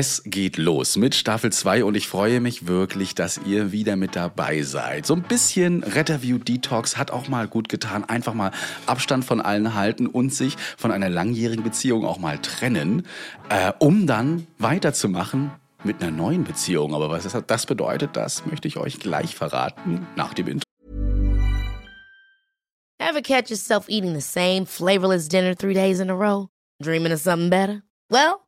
Es geht los mit Staffel 2 und ich freue mich wirklich, dass ihr wieder mit dabei seid. So ein bisschen Retterview Detox hat auch mal gut getan. Einfach mal Abstand von allen halten und sich von einer langjährigen Beziehung auch mal trennen, äh, um dann weiterzumachen mit einer neuen Beziehung. Aber was das bedeutet, das möchte ich euch gleich verraten nach dem Intro. Ever catch yourself eating the same flavorless dinner three days in a row? Dreaming of something better? Well,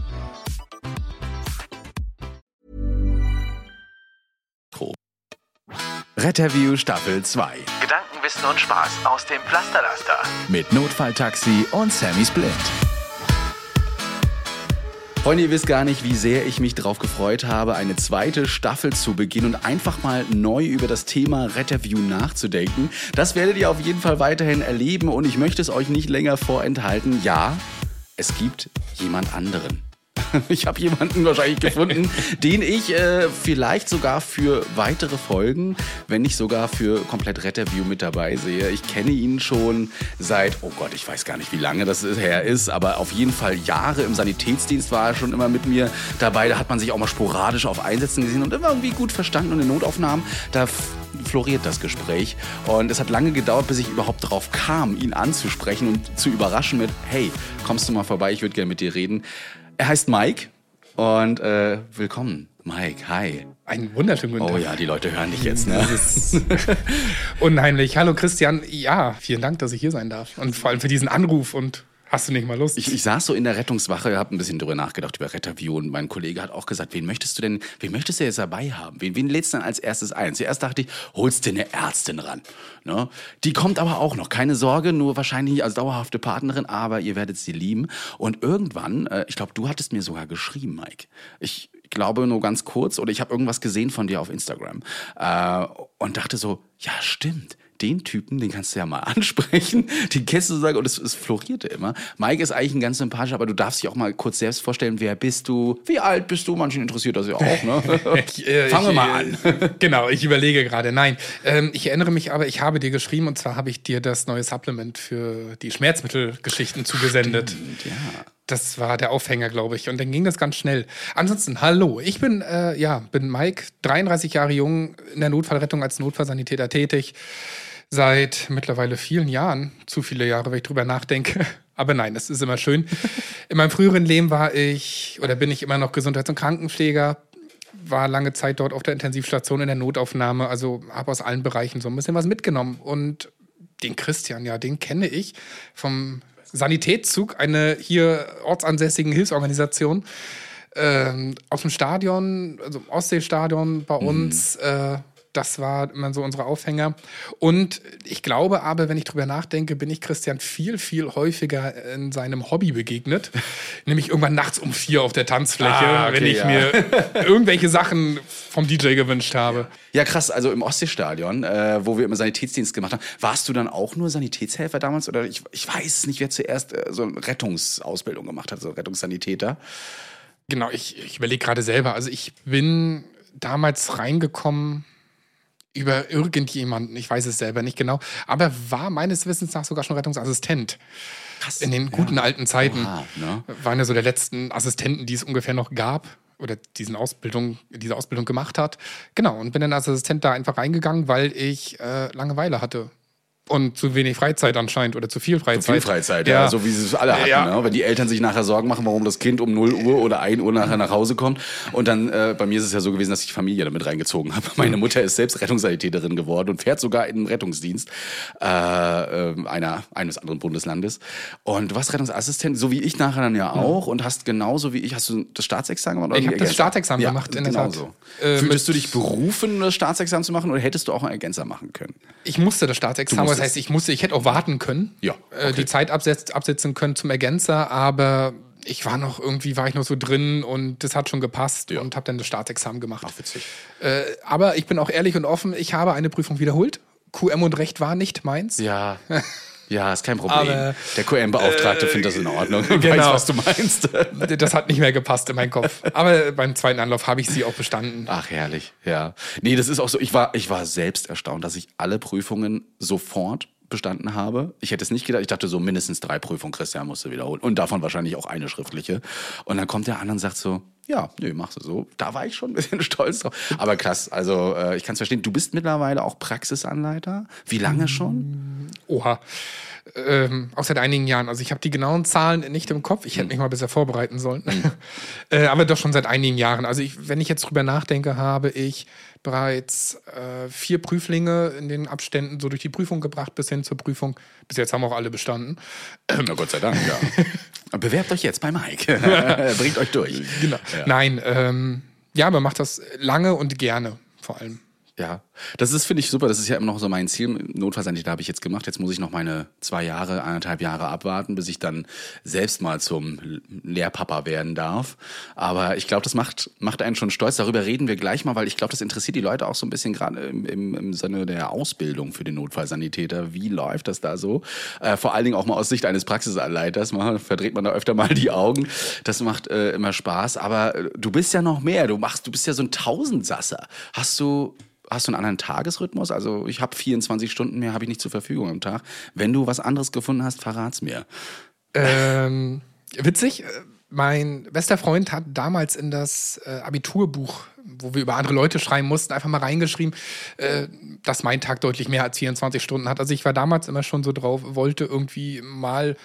Retterview Staffel 2 Gedanken, Wissen und Spaß aus dem Pflasterlaster. mit Notfalltaxi und Sammy Splint. Freunde, ihr wisst gar nicht, wie sehr ich mich darauf gefreut habe, eine zweite Staffel zu beginnen und einfach mal neu über das Thema Retterview nachzudenken. Das werdet ihr auf jeden Fall weiterhin erleben und ich möchte es euch nicht länger vorenthalten. Ja, es gibt jemand anderen. Ich habe jemanden wahrscheinlich gefunden, den ich äh, vielleicht sogar für weitere Folgen, wenn nicht sogar für komplett Retterview mit dabei sehe. Ich kenne ihn schon seit, oh Gott, ich weiß gar nicht, wie lange das her ist, aber auf jeden Fall Jahre im Sanitätsdienst war er schon immer mit mir dabei. Da hat man sich auch mal sporadisch auf Einsätzen gesehen und immer irgendwie gut verstanden und in Notaufnahmen, da floriert das Gespräch. Und es hat lange gedauert, bis ich überhaupt darauf kam, ihn anzusprechen und zu überraschen mit, hey, kommst du mal vorbei, ich würde gerne mit dir reden. Er heißt Mike und äh, willkommen, Mike. Hi. Einen wunderschönen guten Oh Tag. ja, die Leute hören dich jetzt, ne? Unheimlich. Hallo Christian. Ja, vielen Dank, dass ich hier sein darf. Und vor allem für diesen Anruf. Und hast du nicht mal Lust? Ich, ich saß so in der Rettungswache, habe ein bisschen drüber nachgedacht über Retterview und mein Kollege hat auch gesagt, wen möchtest du denn, wen möchtest du jetzt dabei haben? Wen, wen lädst du denn als erstes ein? Zuerst dachte ich, holst dir eine Ärztin ran. Ne? Die kommt aber auch noch, keine Sorge, nur wahrscheinlich als dauerhafte Partnerin, aber ihr werdet sie lieben. Und irgendwann, äh, ich glaube, du hattest mir sogar geschrieben, Mike. Ich glaube nur ganz kurz oder ich habe irgendwas gesehen von dir auf Instagram äh, und dachte so, ja stimmt den Typen, den kannst du ja mal ansprechen, den kennst du sozusagen und es, es florierte immer. Mike ist eigentlich ein ganz sympathischer, aber du darfst dich auch mal kurz selbst vorstellen, wer bist du, wie alt bist du, manchen interessiert das ja auch, ne? Ich, äh, Fangen wir mal äh, an. Genau, ich überlege gerade. Nein, ähm, ich erinnere mich aber, ich habe dir geschrieben und zwar habe ich dir das neue Supplement für die Schmerzmittelgeschichten zugesendet. ja. Das war der Aufhänger, glaube ich. Und dann ging das ganz schnell. Ansonsten, hallo. Ich bin, äh, ja, bin Mike, 33 Jahre jung, in der Notfallrettung als Notfallsanitäter tätig. Seit mittlerweile vielen Jahren. Zu viele Jahre, wenn ich drüber nachdenke. Aber nein, das ist immer schön. In meinem früheren Leben war ich oder bin ich immer noch Gesundheits- und Krankenpfleger. War lange Zeit dort auf der Intensivstation in der Notaufnahme. Also habe aus allen Bereichen so ein bisschen was mitgenommen. Und den Christian, ja, den kenne ich vom Sanitätszug, eine hier ortsansässigen Hilfsorganisation ähm, aus dem Stadion, also im Ostseestadion bei uns. Äh, das war immer so unsere Aufhänger. Und ich glaube aber, wenn ich drüber nachdenke, bin ich Christian viel, viel häufiger in seinem Hobby begegnet. Nämlich irgendwann nachts um vier auf der Tanzfläche, Ah, okay, wenn ich ja. mir irgendwelche Sachen vom DJ gewünscht habe. Ja, krass, also im Ostseestadion, äh, wo wir immer Sanitätsdienst gemacht haben, warst du dann auch nur Sanitätshelfer damals? Oder ich, ich weiß nicht, wer zuerst äh, so eine Rettungsausbildung gemacht hat, so Rettungssanitäter. Genau, ich, ich überlege gerade selber. Also ich bin damals reingekommen über irgendjemanden, ich weiß es selber nicht genau, aber war meines Wissens nach sogar schon Rettungsassistent. Krass. In den guten alten Zeiten. Oha, ne? Waren ja so der letzten Assistenten, die es ungefähr noch gab oder diesen Ausbildung, diese Ausbildung gemacht hat. Genau, und bin dann als Assistent da einfach reingegangen, weil ich äh, Langeweile hatte. Und zu wenig Freizeit anscheinend oder zu viel Freizeit. Viel Freizeit, ja. so wie sie es alle hatten. Ja. Ne? Wenn die Eltern sich nachher Sorgen machen, warum das Kind um 0 Uhr oder 1 Uhr nachher nach Hause kommt. Und dann, äh, bei mir ist es ja so gewesen, dass ich die Familie damit reingezogen habe. Meine Mutter ist selbst Rettungssanitäterin geworden und fährt sogar in den Rettungsdienst äh, äh, einer, eines anderen Bundeslandes. Und du warst Rettungsassistent, so wie ich nachher dann ja auch. Und hast genauso wie ich, hast du das Staatsexamen gemacht? Ich ein hab das? Staatsexamen ja, gemacht, in der genau Tat. so. Äh, Fühltest du dich berufen, das Staatsexamen zu machen oder hättest du auch einen Ergänzer machen können? Ich musste das Staatsexamen, das heißt, ich musste, ich hätte auch warten können, Ja, äh, okay. die Zeit absetz, absetzen können zum Ergänzer, aber ich war noch irgendwie, war ich noch so drin und das hat schon gepasst und habe dann das Staatsexamen gemacht. Ach, witzig. Äh, aber ich bin auch ehrlich und offen, ich habe eine Prüfung wiederholt QM und Recht war nicht meins. Ja. Ja, ist kein Problem. Aber, der QM-Beauftragte findet das in Ordnung. genau. Weiß, was du meinst. Das hat nicht mehr gepasst in meinen Kopf. Aber beim zweiten Anlauf habe ich sie auch bestanden. Ach, herrlich, ja. Nee, das ist auch so. Ich war, ich war selbst erstaunt, dass ich alle Prüfungen sofort bestanden habe. Ich hätte es nicht gedacht. Ich dachte so, mindestens drei Prüfungen, Christian musste wiederholen. Und davon wahrscheinlich auch eine schriftliche. Und dann kommt der andere und sagt so, ja, nö, machst du so. Da war ich schon ein bisschen stolz drauf. Aber krass, also äh, ich kann es verstehen. Du bist mittlerweile auch Praxisanleiter. Wie lange schon? Oha. Ähm, auch seit einigen Jahren. Also ich habe die genauen Zahlen nicht im Kopf. Ich hätte mich mal besser vorbereiten sollen. äh, aber doch schon seit einigen Jahren. Also ich, wenn ich jetzt drüber nachdenke, habe ich bereits äh, vier Prüflinge in den Abständen so durch die Prüfung gebracht bis hin zur Prüfung. Bis jetzt haben auch alle bestanden. Na Gott sei Dank, ja. Bewerbt euch jetzt bei Mike. Bringt euch durch. Genau. Ja. Nein, ähm, ja, man macht das lange und gerne vor allem. Ja, das ist, finde ich, super. Das ist ja immer noch so mein Ziel. Notfallsanitäter habe ich jetzt gemacht. Jetzt muss ich noch meine zwei Jahre, anderthalb Jahre abwarten, bis ich dann selbst mal zum Lehrpapa werden darf. Aber ich glaube, das macht, macht einen schon stolz. Darüber reden wir gleich mal, weil ich glaube, das interessiert die Leute auch so ein bisschen gerade im, im, im Sinne der Ausbildung für den Notfallsanitäter. Wie läuft das da so? Äh, vor allen Dingen auch mal aus Sicht eines Praxisanleiters. Man, verdreht man da öfter mal die Augen. Das macht äh, immer Spaß. Aber äh, du bist ja noch mehr. Du machst, du bist ja so ein Tausendsasser. Hast du hast du einen anderen Tagesrhythmus? Also ich habe 24 Stunden mehr, habe ich nicht zur Verfügung am Tag. Wenn du was anderes gefunden hast, verrat's mir. Ähm, witzig, mein bester Freund hat damals in das äh, Abiturbuch, wo wir über andere Leute schreiben mussten, einfach mal reingeschrieben, äh, dass mein Tag deutlich mehr als 24 Stunden hat. Also ich war damals immer schon so drauf, wollte irgendwie mal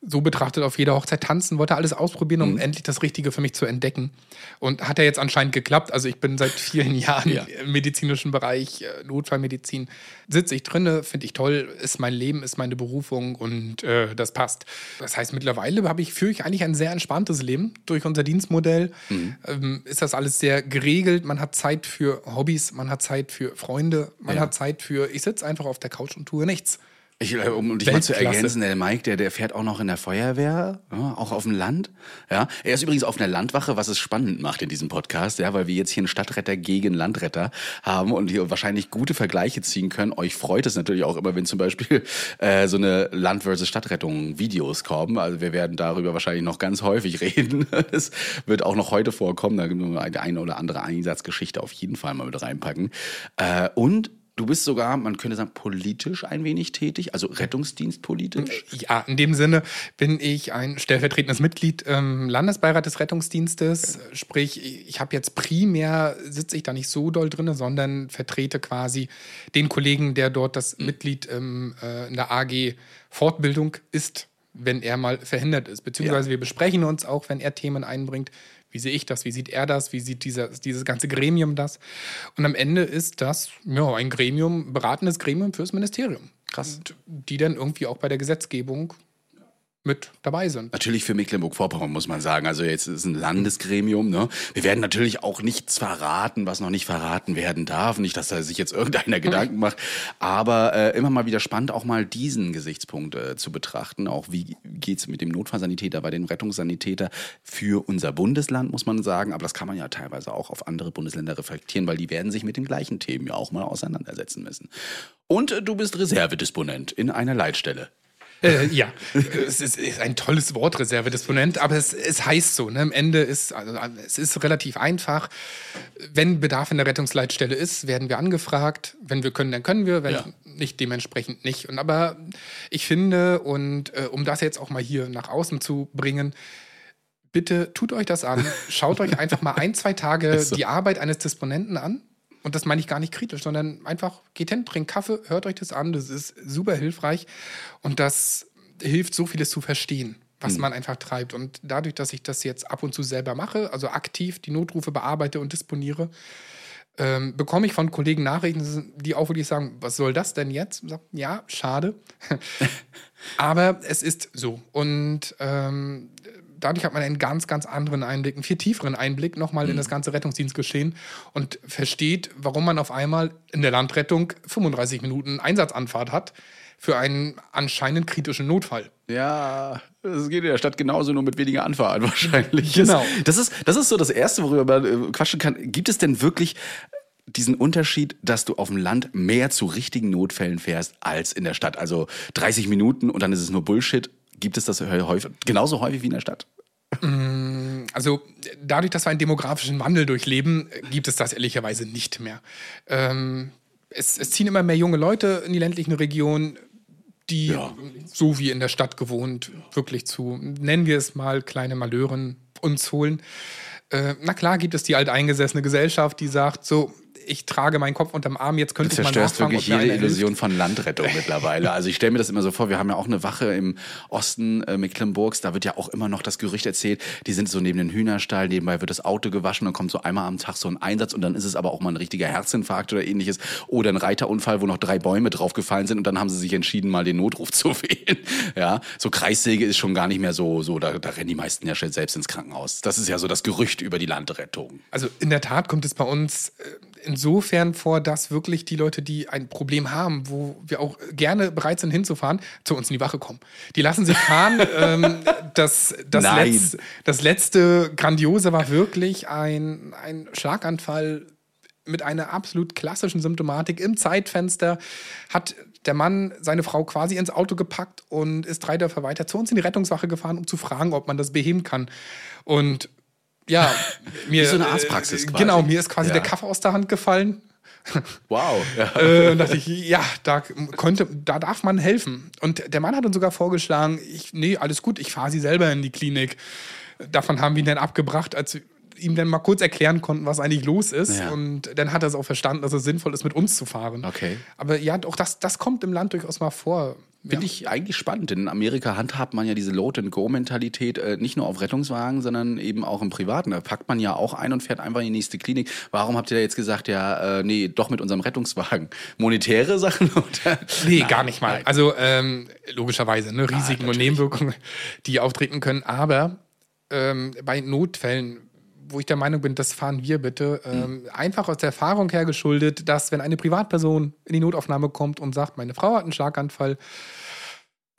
so betrachtet auf jeder Hochzeit tanzen, wollte alles ausprobieren, um mhm. endlich das Richtige für mich zu entdecken. Und hat ja jetzt anscheinend geklappt. Also ich bin seit vielen Jahren ja. im medizinischen Bereich, äh, Notfallmedizin, sitze ich drinne, finde ich toll, ist mein Leben, ist meine Berufung und äh, das passt. Das heißt, mittlerweile habe ich, führe ich eigentlich ein sehr entspanntes Leben. Durch unser Dienstmodell mhm. ähm, ist das alles sehr geregelt. Man hat Zeit für Hobbys, man hat Zeit für Freunde, man ja. hat Zeit für, ich sitze einfach auf der Couch und tue nichts. Ich, äh, um dich mal zu ergänzen, der Mike, der, der fährt auch noch in der Feuerwehr, ja, auch auf dem Land. Ja, er ist übrigens auf einer Landwache, was es spannend macht in diesem Podcast, ja, weil wir jetzt hier einen Stadtretter gegen Landretter haben und hier wahrscheinlich gute Vergleiche ziehen können. Euch freut es natürlich auch immer, wenn zum Beispiel äh, so eine Land versus Stadtrettung Videos kommen. Also wir werden darüber wahrscheinlich noch ganz häufig reden. Es wird auch noch heute vorkommen. Da gibt es eine oder andere Einsatzgeschichte auf jeden Fall mal mit reinpacken. Äh, und Du bist sogar, man könnte sagen, politisch ein wenig tätig, also Rettungsdienstpolitisch. Ja, in dem Sinne bin ich ein stellvertretendes Mitglied im Landesbeirat des Rettungsdienstes. Okay. Sprich, ich habe jetzt primär, sitze ich da nicht so doll drin, sondern vertrete quasi den Kollegen, der dort das mhm. Mitglied im, äh, in der AG Fortbildung ist, wenn er mal verhindert ist. Beziehungsweise ja. wir besprechen uns auch, wenn er Themen einbringt, wie sehe ich das? Wie sieht er das? Wie sieht dieser, dieses ganze Gremium das? Und am Ende ist das ja, ein Gremium, beratendes Gremium fürs Ministerium. Krass. Und die dann irgendwie auch bei der Gesetzgebung mit dabei sind. Natürlich für Mecklenburg-Vorpommern muss man sagen. Also jetzt ist ein Landesgremium. Ne? Wir werden natürlich auch nichts verraten, was noch nicht verraten werden darf. Nicht, dass da sich jetzt irgendeiner Gedanken macht. Aber äh, immer mal wieder spannend, auch mal diesen Gesichtspunkt äh, zu betrachten. Auch wie geht's mit dem Notfallsanitäter, bei dem Rettungssanitäter für unser Bundesland, muss man sagen. Aber das kann man ja teilweise auch auf andere Bundesländer reflektieren, weil die werden sich mit den gleichen Themen ja auch mal auseinandersetzen müssen. Und äh, du bist Reservedisponent in einer Leitstelle. Äh, ja, es ist, ist, ein tolles Wort, Reservedisponent, aber es, es heißt so. Ne? Am Ende ist also, es ist relativ einfach. Wenn Bedarf in der Rettungsleitstelle ist, werden wir angefragt. Wenn wir können, dann können wir. Wenn ja. nicht, dementsprechend nicht. Und aber ich finde, und äh, um das jetzt auch mal hier nach außen zu bringen, bitte tut euch das an. Schaut euch einfach mal ein, zwei Tage so. die Arbeit eines Disponenten an und das meine ich gar nicht kritisch, sondern einfach geht hin, trinkt Kaffee, hört euch das an, das ist super hilfreich und das hilft so vieles zu verstehen, was mhm. man einfach treibt. Und dadurch, dass ich das jetzt ab und zu selber mache, also aktiv die Notrufe bearbeite und disponiere, ähm, bekomme ich von Kollegen Nachrichten, die auch wirklich sagen, was soll das denn jetzt? Sag, ja, schade. Aber es ist so. Und ähm, dadurch hat man einen ganz, ganz anderen Einblick, einen viel tieferen Einblick nochmal mhm. in das ganze Rettungsdienstgeschehen und versteht, warum man auf einmal in der Landrettung 35 Minuten Einsatzanfahrt hat für einen anscheinend kritischen Notfall. Ja, das geht in der Stadt genauso, nur mit weniger Anfahrt wahrscheinlich. Genau. Das ist, das ist so das Erste, worüber man äh, quatschen kann. Gibt es denn wirklich diesen Unterschied, dass du auf dem Land mehr zu richtigen Notfällen fährst als in der Stadt. Also 30 Minuten und dann ist es nur Bullshit. Gibt es das häufig, genauso häufig wie in der Stadt? Also dadurch, dass wir einen demografischen Wandel durchleben, gibt es das ehrlicherweise nicht mehr. Ähm, es, es, ziehen immer mehr junge Leute in die ländlichen Regionen, die ja. so wie in der Stadt gewohnt wirklich zu, nennen wir es mal, kleine Malören uns holen. Äh, na klar gibt es die alteingesessene Gesellschaft, die sagt, so, ich trage meinen Kopf unterm Arm, jetzt könnte ich mal nachfragen, wirklich jede Illusion von Landrettung mittlerweile. Also ich stelle mir das immer so vor, wir haben ja auch eine Wache im Osten äh, Mecklenburgs, da wird ja auch immer noch das Gerücht erzählt, die sind so neben den Hühnerstall, nebenbei wird das Auto gewaschen, dann kommt so einmal am Tag so ein Einsatz und dann ist es aber auch mal ein richtiger Herzinfarkt oder ähnliches oder ein Reiterunfall, wo noch drei Bäume draufgefallen sind und dann haben sie sich entschieden, mal den Notruf zu wählen. Ja, so Kreissäge ist schon gar nicht mehr so, so da, da rennen die meisten ja selbst ins Krankenhaus. Das ist ja so das Gerücht über die Landrettung. Also in der Tat kommt es bei uns äh, insofern vor, dass wirklich die Leute, die ein Problem haben, wo wir auch gerne bereit sind hinzufahren, zu uns in die Wache kommen. Die lassen sich fahren. ähm, das, das, Letz, das letzte Grandiose war wirklich ein, ein Schlaganfall mit einer absolut klassischen Symptomatik im Zeitfenster hat der Mann seine Frau quasi ins Auto gepackt und ist drei Dörfer weiter zu uns in die Rettungswache gefahren, um zu fragen, ob man das beheben kann. Und ja, mir. Wie so eine Arztpraxis quasi. Genau, mir ist quasi ja. der Kaffee aus der Hand gefallen. Wow. Ja. äh, dachte ich, ja, da konnte, da darf man helfen. Und der Mann hat uns sogar vorgeschlagen, ich, nee, alles gut, ich fahre sie selber in die Klinik. Davon haben wir ihn dann abgebracht, als ihm dann mal kurz erklären konnten, was eigentlich los ist. Ja. Und dann hat er es auch verstanden, dass es sinnvoll ist, mit uns zu fahren. Okay. Aber ja, auch das, das kommt im Land durchaus mal vor. Finde ja. ich eigentlich spannend. In Amerika handhabt man ja diese Load-and-Go-Mentalität äh, nicht nur auf Rettungswagen, sondern eben auch im Privaten. Da packt man ja auch ein und fährt einfach in die nächste Klinik. Warum habt ihr da jetzt gesagt, ja, äh, nee, doch mit unserem Rettungswagen? Monetäre Sachen? Oder? Nee, nein, gar nicht mal. Nein. Also ähm, logischerweise, ne, Risiken ja, und Nebenwirkungen, die auftreten können. Aber ähm, bei Notfällen wo ich der Meinung bin, das fahren wir bitte. Ähm, mhm. Einfach aus der Erfahrung her geschuldet, dass wenn eine Privatperson in die Notaufnahme kommt und sagt, meine Frau hat einen Schlaganfall,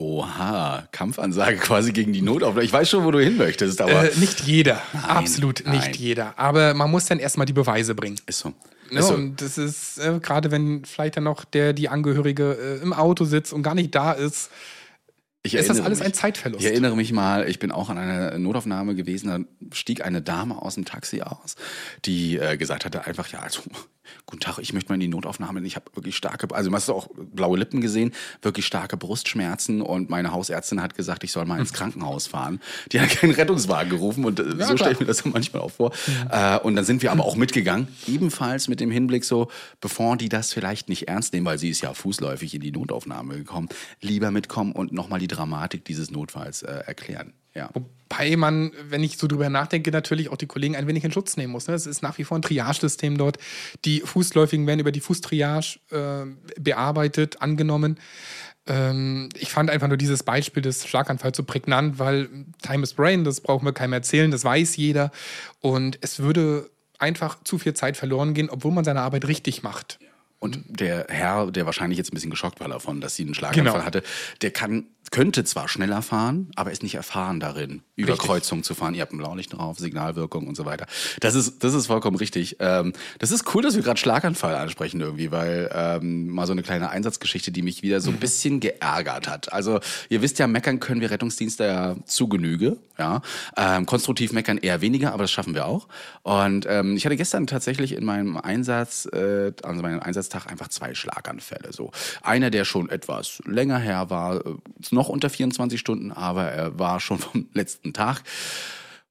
Oha, Kampfansage quasi gegen die Notaufnahme. Ich weiß schon, wo du hin möchtest, aber. Äh, nicht jeder. Nein, Absolut nein. nicht jeder. Aber man muss dann erstmal die Beweise bringen. Ist so. Ne? So. Und das ist, äh, gerade wenn vielleicht dann noch der, die Angehörige äh, im Auto sitzt und gar nicht da ist, ich ist das alles mich, ein Zeitverlust? Ich erinnere mich mal, ich bin auch an einer Notaufnahme gewesen, da stieg eine Dame aus dem Taxi aus, die äh, gesagt hatte einfach, ja, also Guten Tag, ich möchte mal in die Notaufnahme. Ich habe wirklich starke, also du hast auch blaue Lippen gesehen, wirklich starke Brustschmerzen und meine Hausärztin hat gesagt, ich soll mal ins Krankenhaus fahren. Die hat keinen Rettungswagen gerufen und äh, ja, so stelle ich mir das manchmal auch vor. Ja. Äh, und dann sind wir aber auch mitgegangen, ebenfalls mit dem Hinblick so, bevor die das vielleicht nicht ernst nehmen, weil sie ist ja fußläufig in die Notaufnahme gekommen, lieber mitkommen und nochmal die Dramatik dieses Notfalls äh, erklären. Ja. Wobei man, wenn ich so drüber nachdenke, natürlich auch die Kollegen ein wenig in Schutz nehmen muss. Ne? Es ist nach wie vor ein Triage-System dort. Die Fußläufigen werden über die Fußtriage äh, bearbeitet, angenommen. Ähm, ich fand einfach nur dieses Beispiel des Schlaganfalls so prägnant, weil Time is Brain, das brauchen wir keinem erzählen, das weiß jeder. Und es würde einfach zu viel Zeit verloren gehen, obwohl man seine Arbeit richtig macht. Und der Herr, der wahrscheinlich jetzt ein bisschen geschockt war davon, dass sie einen Schlaganfall genau. hatte, der kann könnte zwar schneller fahren, aber ist nicht erfahren darin, über richtig. Kreuzungen zu fahren. Ihr habt ein Blaulicht drauf, Signalwirkung und so weiter. Das ist, das ist vollkommen richtig. Ähm, das ist cool, dass wir gerade Schlaganfall ansprechen irgendwie, weil ähm, mal so eine kleine Einsatzgeschichte, die mich wieder so ein mhm. bisschen geärgert hat. Also ihr wisst ja, meckern können wir Rettungsdienste ja zu Genüge. Ja, ähm, konstruktiv meckern eher weniger, aber das schaffen wir auch. Und ähm, ich hatte gestern tatsächlich in meinem Einsatz, äh, also meinem Einsatztag einfach zwei Schlaganfälle. So einer, der schon etwas länger her war, äh, noch unter 24 Stunden, aber er war schon vom letzten Tag.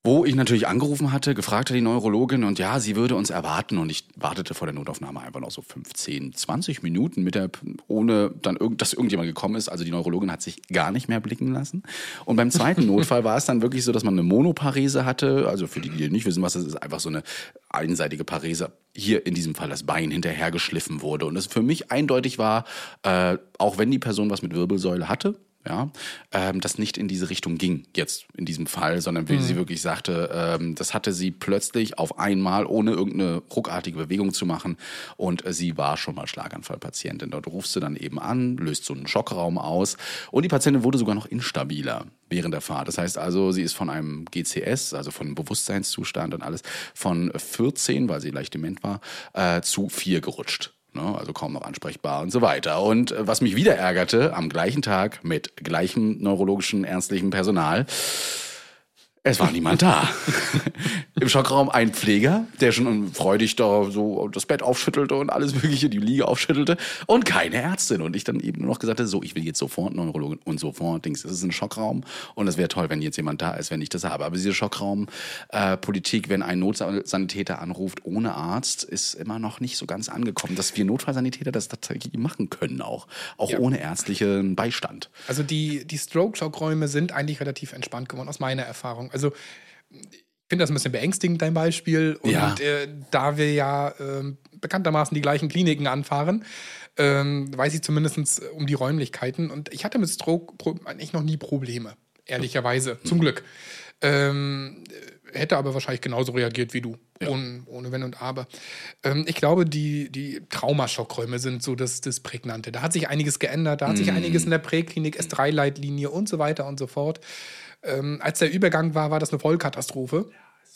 Wo ich natürlich angerufen hatte, gefragt hat die Neurologin und ja, sie würde uns erwarten und ich wartete vor der Notaufnahme einfach noch so 15, 20 Minuten mit der, ohne dann irgend, dass irgendjemand gekommen ist. Also die Neurologin hat sich gar nicht mehr blicken lassen. Und beim zweiten Notfall war es dann wirklich so, dass man eine Monoparese hatte. Also für die, die nicht wissen, was das ist, einfach so eine einseitige Parese. Hier in diesem Fall das Bein hinterhergeschliffen wurde. Und es für mich eindeutig war, äh, auch wenn die Person was mit Wirbelsäule hatte, ja, ähm, das nicht in diese Richtung ging, jetzt in diesem Fall, sondern wie sie wirklich sagte, ähm, das hatte sie plötzlich auf einmal, ohne irgendeine ruckartige Bewegung zu machen. Und äh, sie war schon mal Schlaganfallpatientin. Dort rufst du dann eben an, löst so einen Schockraum aus. Und die Patientin wurde sogar noch instabiler während der Fahrt. Das heißt also, sie ist von einem GCS, also von einem Bewusstseinszustand und alles, von 14, weil sie leicht dement war, äh, zu 4 gerutscht. Ne, also kaum noch ansprechbar und so weiter. Und äh, was mich wieder ärgerte, am gleichen Tag mit gleichem neurologischen ärztlichem Personal, es war niemand da. Im Schockraum ein Pfleger, der schon freudig da so das Bett aufschüttelte und alles Mögliche, die Liege aufschüttelte. Und keine Ärztin. Und ich dann eben nur noch gesagt habe, so, ich will jetzt sofort Neurologin und sofort. Dings, das ist ein Schockraum. Und es wäre toll, wenn jetzt jemand da ist, wenn ich das habe. Aber diese Schockraumpolitik, äh, wenn ein Notsanitäter anruft ohne Arzt, ist immer noch nicht so ganz angekommen, dass wir Notfallsanitäter das tatsächlich machen können auch. Auch Ja. ohne ärztlichen Beistand. Also die, die Stroke-Schockräume sind eigentlich relativ entspannt geworden, aus meiner Erfahrung. Also ich finde das ein bisschen beängstigend, dein Beispiel. Und Ja. äh, da wir ja ähm, bekanntermaßen die gleichen Kliniken anfahren, ähm, weiß ich zumindest um die Räumlichkeiten. Und ich hatte mit Stroke eigentlich noch nie Probleme, ehrlicherweise, zum Glück. Ähm, hätte aber wahrscheinlich genauso reagiert wie du, ohne, ohne Wenn und Aber. Ähm, ich glaube, die, die Traumaschockräume sind so das, das Prägnante. Da hat sich einiges geändert, da hat sich einiges in der Präklinik, S3-Leitlinie und so weiter und so fort. Ähm, als der Übergang war, war das eine Vollkatastrophe.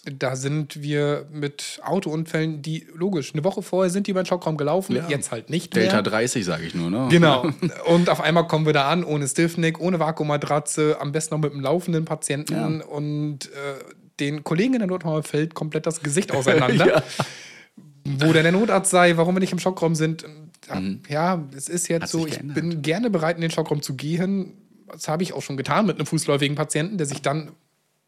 Da sind wir mit Autounfällen, die logisch, eine Woche vorher sind die über den Schockraum gelaufen, Ja. jetzt halt nicht Delta mehr. 30, sage ich nur, ne? Genau. Und auf einmal kommen wir da an, ohne Stiffneck, ohne Vakuummatratze, am besten noch mit einem laufenden Patienten und äh, den Kollegen in der Notaufnahme fällt komplett das Gesicht auseinander. Wo denn der Notarzt sei, warum wir nicht im Schockraum sind. Ja, ja es ist jetzt Hat so, ich bin gerne bereit, in den Schockraum zu gehen. Das habe ich auch schon getan mit einem fußläufigen Patienten, der sich dann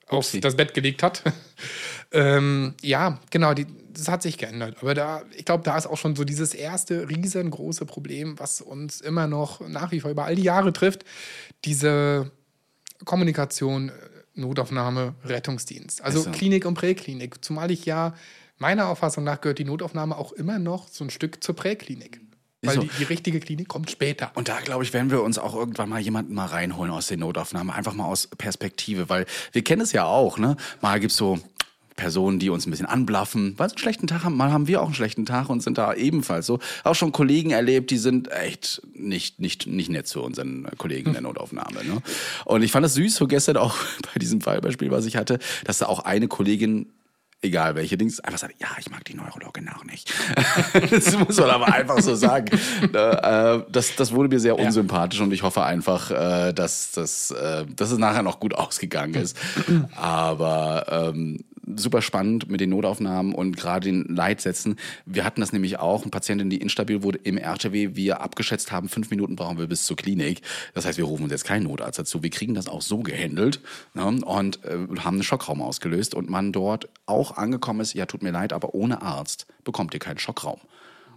auf das Bett gelegt hat. ähm, ja, genau, die, das hat sich geändert. Aber da, ich glaube, da ist auch schon so dieses erste riesengroße Problem, was uns immer noch nach wie vor über all die Jahre trifft. Diese Kommunikation, äh, Notaufnahme, Rettungsdienst. Also Ist so. Klinik und Präklinik. Zumal ich ja, meiner Auffassung nach, gehört die Notaufnahme auch immer noch so ein Stück zur Präklinik. Weil so. die, die richtige Klinik kommt später. Und da, glaube ich, werden wir uns auch irgendwann mal jemanden mal reinholen aus den Notaufnahmen. Einfach mal aus Perspektive, weil wir kennen es ja auch, ne? Mal gibt's so Personen, die uns ein bisschen anblaffen, weil sie einen schlechten Tag haben. Mal haben wir auch einen schlechten Tag und sind da ebenfalls so. Auch schon Kollegen erlebt, die sind echt nicht, nicht, nicht nett zu unseren Kollegen in der Notaufnahme. Ne? Und ich fand es süß, so gestern auch bei diesem Fallbeispiel, was ich hatte, dass da auch eine Kollegin egal welche Dings, einfach sagt, ja, ich mag die Neurologin auch nicht. das muss man aber einfach so sagen. Äh, das, das wurde mir sehr unsympathisch und ich hoffe einfach, äh, dass, dass, äh, dass es nachher noch gut ausgegangen ist. Aber ähm, super spannend mit den Notaufnahmen und gerade den Leitsätzen. Wir hatten das nämlich auch, eine Patientin, die instabil wurde im RTW, wir abgeschätzt haben, fünf Minuten brauchen wir bis zur Klinik. Das heißt, wir rufen uns jetzt keinen Notarzt dazu. Wir kriegen das auch so gehandelt ne, und äh, haben einen Schockraum ausgelöst und man dort auch angekommen ist, ja, tut mir leid, aber ohne Arzt bekommt ihr keinen Schockraum.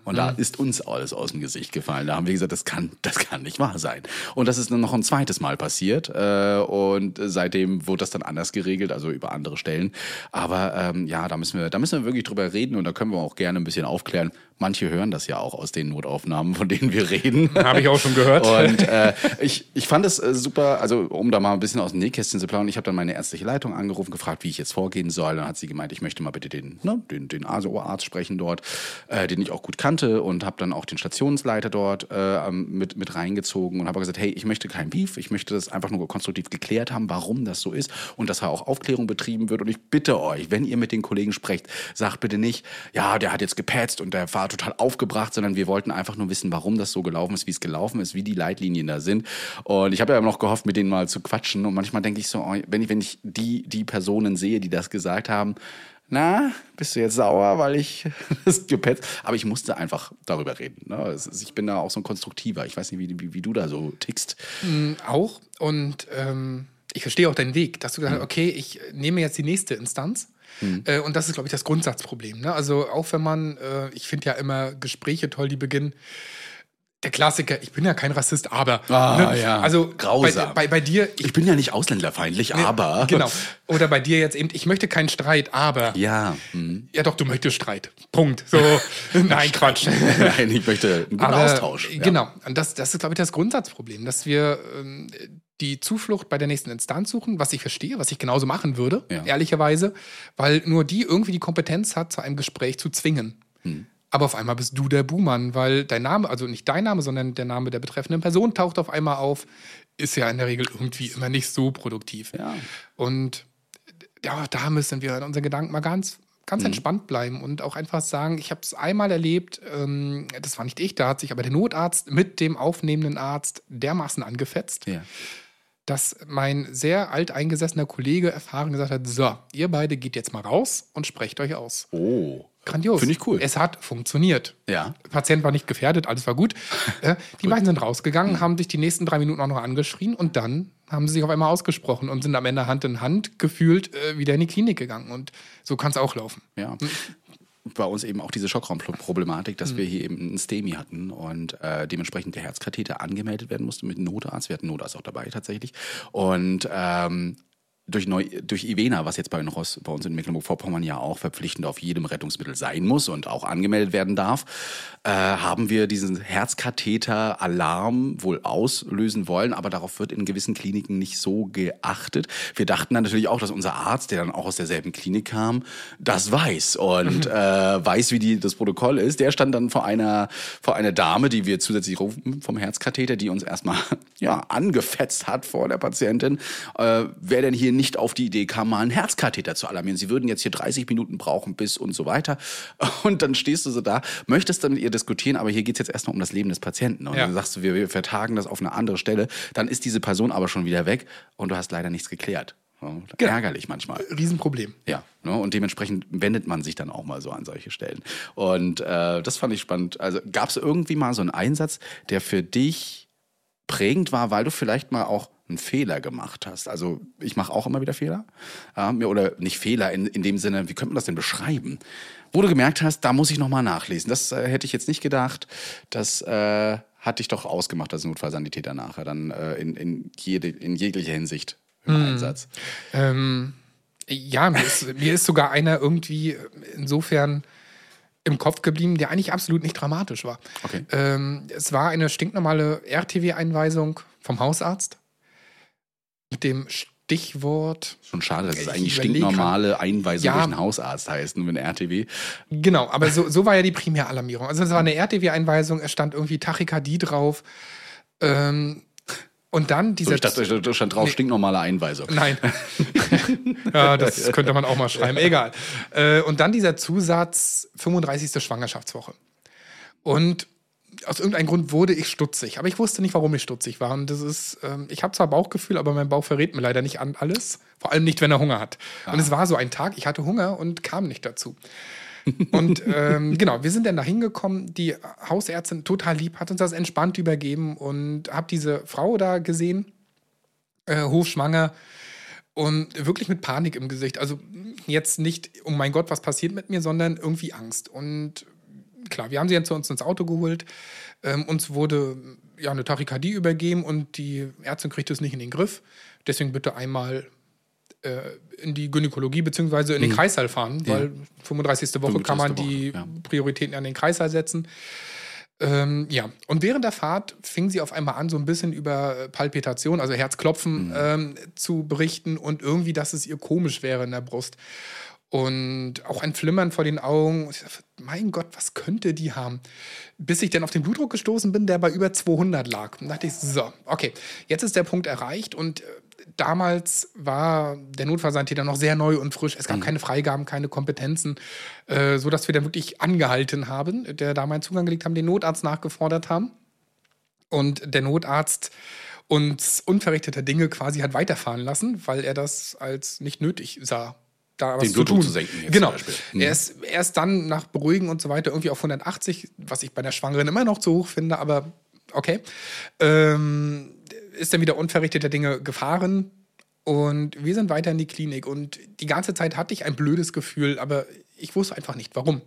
Und da ist uns alles aus dem Gesicht gefallen. Da haben wir gesagt, das kann, das kann nicht wahr sein. Und das ist dann noch ein zweites Mal passiert. Äh, und seitdem wurde das dann anders geregelt, also über andere Stellen. Aber ähm, ja, da müssen wir, da müssen wir wirklich drüber reden und da können wir auch gerne ein bisschen aufklären. Manche hören das ja auch aus den Notaufnahmen, von denen wir reden. Habe ich auch schon gehört. Und äh, ich, ich fand es äh, super, also um da mal ein bisschen aus dem Nähkästchen zu plaudern, ich habe dann meine ärztliche Leitung angerufen, gefragt, wie ich jetzt vorgehen soll. Dann hat sie gemeint, ich möchte mal bitte den, ne, den, den ASO-Arzt sprechen dort, äh, den ich auch gut kannte und habe dann auch den Stationsleiter dort äh, mit, mit reingezogen und habe gesagt, hey, ich möchte kein Beef, ich möchte das einfach nur konstruktiv geklärt haben, warum das so ist und dass da auch Aufklärung betrieben wird. Und ich bitte euch, wenn ihr mit den Kollegen sprecht, sagt bitte nicht, ja, der hat jetzt gepetzt und der war total aufgebracht, sondern wir wollten einfach nur wissen, warum das so gelaufen ist, wie es gelaufen ist, wie die Leitlinien da sind. Und ich habe ja noch gehofft, mit denen mal zu quatschen. Und manchmal denke ich so, oh, wenn ich, wenn ich die, die Personen sehe, die das gesagt haben, na, bist du jetzt sauer, weil ich das gepetzt? Aber ich musste einfach darüber reden. Ne? Ich bin da auch so ein Konstruktiver. Ich weiß nicht, wie, wie, wie du da so tickst. Auch. Und ähm, ich verstehe auch deinen Weg, dass du Mhm. gesagt hast, okay, ich nehme jetzt die nächste Instanz. Äh, und das ist, glaube ich, das Grundsatzproblem. Ne? Also auch wenn man, äh, ich finde ja immer Gespräche toll, die beginnen. Der Klassiker, ich bin ja kein Rassist, aber. Ah, ne? ja. Also Grausam. Bei, bei, bei dir, Ich bin ja nicht ausländerfeindlich, aber. Genau. Oder bei dir jetzt eben, ich möchte keinen Streit, aber. Ja. hm. Ja, doch, du möchtest Streit. Punkt. So, nein, Quatsch. Nein, ich möchte einen guten Aber, Austausch. Ja. Genau. Und das, das ist, glaube ich, das Grundsatzproblem, dass wir ähm, die Zuflucht bei der nächsten Instanz suchen, was ich verstehe, was ich genauso machen würde, Ja. ehrlicherweise, weil nur die irgendwie die Kompetenz hat, zu einem Gespräch zu zwingen. Hm. Aber auf einmal bist du der Buhmann, weil dein Name, also nicht dein Name, sondern der Name der betreffenden Person taucht auf einmal auf, ist ja in der Regel irgendwie immer nicht so produktiv. Ja. Und ja, da müssen wir in unseren Gedanken mal ganz, ganz Mhm. entspannt bleiben und auch einfach sagen, ich habe es einmal erlebt, ähm, das war nicht ich, da hat sich aber der Notarzt mit dem aufnehmenden Arzt dermaßen angefetzt, Ja. dass mein sehr alteingesessener Kollege erfahren gesagt hat, so, ihr beide geht jetzt mal raus und sprecht euch aus. Oh. Grandios. Finde ich cool. Es hat funktioniert. Ja. Der Patient war nicht gefährdet, alles war gut. Äh, die beiden sind rausgegangen, haben sich die nächsten drei Minuten auch noch angeschrien und dann haben sie sich auf einmal ausgesprochen und sind am Ende Hand in Hand gefühlt äh, wieder in die Klinik gegangen. Und so kann es auch laufen. Ja. Bei uns eben auch diese Schockraumproblematik, dass wir hier eben einen STEMI hatten und äh, dementsprechend der Herzkatheter angemeldet werden musste mit Notarzt. Wir hatten Notarzt auch dabei tatsächlich. Und ähm, durch, Neu durch Ivena, was jetzt bei, uns- bei uns in Mecklenburg-Vorpommern ja auch verpflichtend auf jedem Rettungsmittel sein muss und auch angemeldet werden darf, äh, haben wir diesen Herzkatheter-Alarm wohl auslösen wollen, aber darauf wird in gewissen Kliniken nicht so geachtet. Wir dachten dann natürlich auch, dass unser Arzt, der dann auch aus derselben Klinik kam, das weiß und äh, weiß, wie die, das Protokoll ist. Der stand dann vor einer, vor einer Dame, die wir zusätzlich rufen vom Herzkatheter, die uns erstmal ja, angefetzt hat vor der Patientin, äh, wer denn hier nicht auf die Idee kam, mal einen Herzkatheter zu alarmieren. Sie würden jetzt hier 30 Minuten brauchen bis und so weiter. Und dann stehst du so da, möchtest dann mit ihr diskutieren, aber hier geht's jetzt erstmal um das Leben des Patienten. Und Ja. dann sagst du, wir, wir vertagen das auf eine andere Stelle. Dann ist diese Person aber schon wieder weg und du hast leider nichts geklärt. Ja, Genau. Ärgerlich manchmal. Riesenproblem. Ja, ne? und dementsprechend wendet man sich dann auch mal so an solche Stellen. Und äh, das fand ich spannend. Also gab es irgendwie mal so einen Einsatz, der für dich prägend war, weil du vielleicht mal auch einen Fehler gemacht hast. Also ich mache auch immer wieder Fehler. Mir- oder nicht Fehler in, in dem Sinne, wie könnte man das denn beschreiben? Wo du gemerkt hast, da muss ich noch mal nachlesen. Das äh, hätte ich jetzt nicht gedacht. Das äh, hat dich doch ausgemacht als Notfallsanitäter nachher, dann äh, in, in, jede, in jeglicher Hinsicht im Einsatz. Ähm, ja, mir ist, mir ist sogar einer irgendwie insofern im Kopf geblieben, der eigentlich absolut nicht dramatisch war. Okay. Ähm, es war eine stinknormale RTW-Einweisung vom Hausarzt mit dem Stichwort. Schon schade, dass es Ich eigentlich stinknormale Einweisung Ja. durch einen Hausarzt heißt, nur mit RTW. Genau, aber so, so war ja die Primäralarmierung. Also es war eine RTW-Einweisung, es stand irgendwie Tachykardie drauf. Ähm, und dann So, dieser. ich dachte, da stand drauf Nee. stinknormale Einweisung. Nein. ja, das könnte man auch mal schreiben. Egal. Äh, und dann dieser Zusatz 35. Schwangerschaftswoche. Und aus irgendeinem Grund wurde ich stutzig. Aber ich wusste nicht, warum ich stutzig war. Und das ist, ähm, ich habe zwar Bauchgefühl, aber mein Bauch verrät mir leider nicht an alles. Vor allem nicht, wenn er Hunger hat. Und es war so ein Tag, ich hatte Hunger und kam nicht dazu. Und ähm, genau, wir sind dann da hingekommen. Die Hausärztin, total lieb, hat uns das entspannt übergeben und habe diese Frau da gesehen, äh, hochschwanger und wirklich mit Panik im Gesicht. Also jetzt nicht, oh mein Gott, was passiert mit mir, sondern irgendwie Angst. Und klar, wir haben sie dann zu uns ins Auto geholt. Ähm, uns wurde ja eine Tachykardie übergeben und die Ärztin kriegt es nicht in den Griff. Deswegen bitte einmal äh, in die Gynäkologie beziehungsweise in den Kreissaal fahren, weil 35. Woche kann man 35. die Woche, ja. Prioritäten an den Kreissaal setzen. Ähm, ja, und während der Fahrt fing sie auf einmal an, so ein bisschen über Palpitation, also Herzklopfen, ähm, zu berichten und irgendwie, dass es ihr komisch wäre in der Brust. Und auch ein Flimmern vor den Augen. Und ich dachte, mein Gott, was könnte die haben? Bis ich dann auf den Blutdruck gestoßen bin, der bei über 200 lag. Und dachte ich, so, okay, jetzt ist der Punkt erreicht. Und äh, damals war der Notfallsanitäter noch sehr neu und frisch. Es gab keine Freigaben, keine Kompetenzen, äh, sodass wir dann wirklich angehalten haben, der da meinen Zugang gelegt haben, den Notarzt nachgefordert haben. Und der Notarzt uns unverrichteter Dinge quasi hat weiterfahren lassen, weil er das als nicht nötig sah. Da was Den zu Blutdruck tun. zu senken jetzt genau. Mhm. Er, ist, er ist dann nach Beruhigen und so weiter irgendwie auf 180, was ich bei der Schwangeren immer noch zu hoch finde, aber okay. Ähm, ist dann wieder unverrichteter Dinge gefahren und wir sind weiter in die Klinik und die ganze Zeit hatte ich ein blödes Gefühl, aber ich wusste einfach nicht, warum.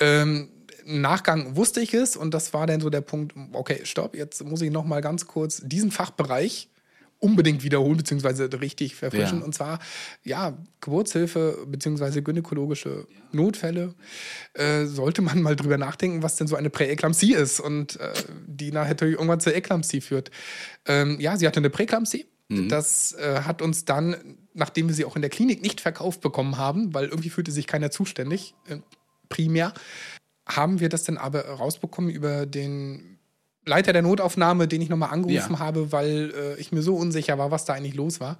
Ähm, im Nachgang wusste ich es und das war dann so der Punkt, okay, stopp, jetzt muss ich noch mal ganz kurz diesen Fachbereich unbedingt wiederholen beziehungsweise richtig verfrischen Ja. und zwar ja Geburtshilfe beziehungsweise gynäkologische Notfälle äh, sollte man mal drüber nachdenken, was denn so eine Präeklampsie ist und äh, die nachher natürlich irgendwann zur Eklampsie führt. Ähm, ja, sie hatte eine Präeklampsie Das äh, hat uns dann, nachdem wir sie auch in der Klinik nicht verkauft bekommen haben, weil irgendwie fühlte sich keiner zuständig, äh, primär, haben wir das dann aber rausbekommen über den Leiter der Notaufnahme, den ich nochmal angerufen Ja. habe, weil äh, ich mir so unsicher war, was da eigentlich los war.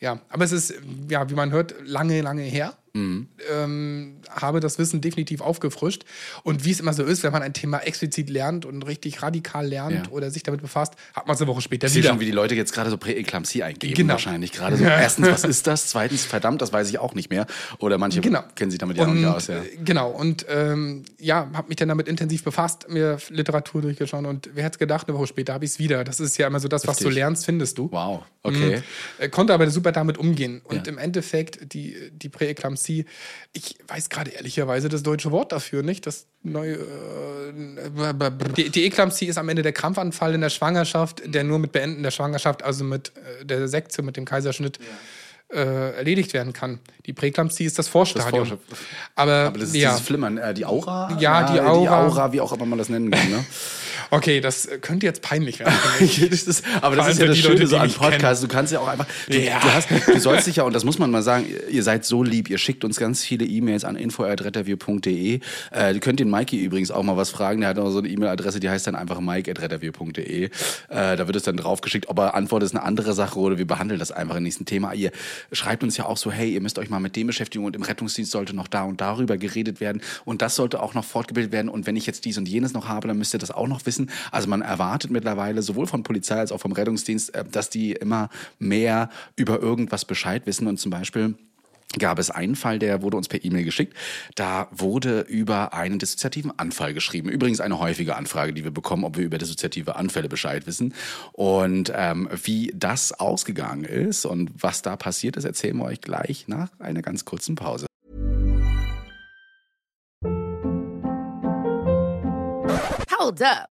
Ja, aber es ist, ja, wie man hört, lange, lange her. Ähm, habe das Wissen definitiv aufgefrischt. Und wie es immer so ist, wenn man ein Thema explizit lernt und richtig radikal lernt Ja. oder sich damit befasst, hat man es eine Woche später Ich sehe wieder. schon, wie die Leute jetzt gerade so Präeklampsie eingeben. Genau. Wahrscheinlich gerade so. Erstens, was ist das? Zweitens, verdammt, das weiß ich auch nicht mehr. Oder manche Genau. kennen sich damit ja auch und, nicht aus. Ja. äh, Genau, und ähm, ja, habe mich dann damit intensiv befasst, mir Literatur durchgeschaut und wer hätte es gedacht, eine Woche später habe ich es wieder. Das ist ja immer so das, was du lernst, findest du. Wow, okay. Äh, konnte aber super damit umgehen. Und Ja. im Endeffekt, die, die Präeklampsie, ich weiß gerade ehrlicherweise das deutsche Wort dafür nicht. Das neue. Äh, die, die Eklampsie ist am Ende der Krampfanfall in der Schwangerschaft, der nur mit Beenden der Schwangerschaft, also mit äh, der Sektion, mit dem Kaiserschnitt, äh, erledigt werden kann. Die Präeklampsie ist das Vorstadium. Vorstadium. aber, Aber das ist ja. dieses Flimmern, äh, die Aura? Ja, die Die Aura. Aura, wie auch immer man das nennen kann. Ne? Okay, das äh, könnte jetzt peinlich werden. das ist, aber das ist ja das Schöne Leute, so an. Podcasts. Du kannst ja auch einfach, du, Ja. du, hast, du sollst dich ja, und das muss man mal sagen, ihr seid so lieb, ihr schickt uns ganz viele E-Mails an info.retterview.de. Äh, ihr könnt den Mikey übrigens auch mal was fragen, der hat auch so eine E-Mail-Adresse, die heißt dann einfach mike.retterview.de. Äh, da wird es dann draufgeschickt, ob er antwortet, ist eine andere Sache oder wir behandeln das einfach im nächsten Thema. Ihr schreibt uns ja auch so, hey, ihr müsst euch mal mit dem beschäftigen und im Rettungsdienst sollte noch da und darüber geredet werden und das sollte auch noch fortgebildet werden und wenn ich jetzt dies und jenes noch habe, dann müsst ihr das auch noch wissen. Also man erwartet mittlerweile sowohl von Polizei als auch vom Rettungsdienst, äh, dass die immer mehr über irgendwas Bescheid wissen und zum Beispiel gab es einen Fall, der wurde uns per E-Mail geschickt. Da wurde über einen dissoziativen Anfall geschrieben. Übrigens eine häufige Anfrage, die wir bekommen, ob wir über dissoziative Anfälle Bescheid wissen. Und ähm, wie das ausgegangen ist und was da passiert ist, erzählen wir euch gleich nach einer ganz kurzen Pause. Hold up.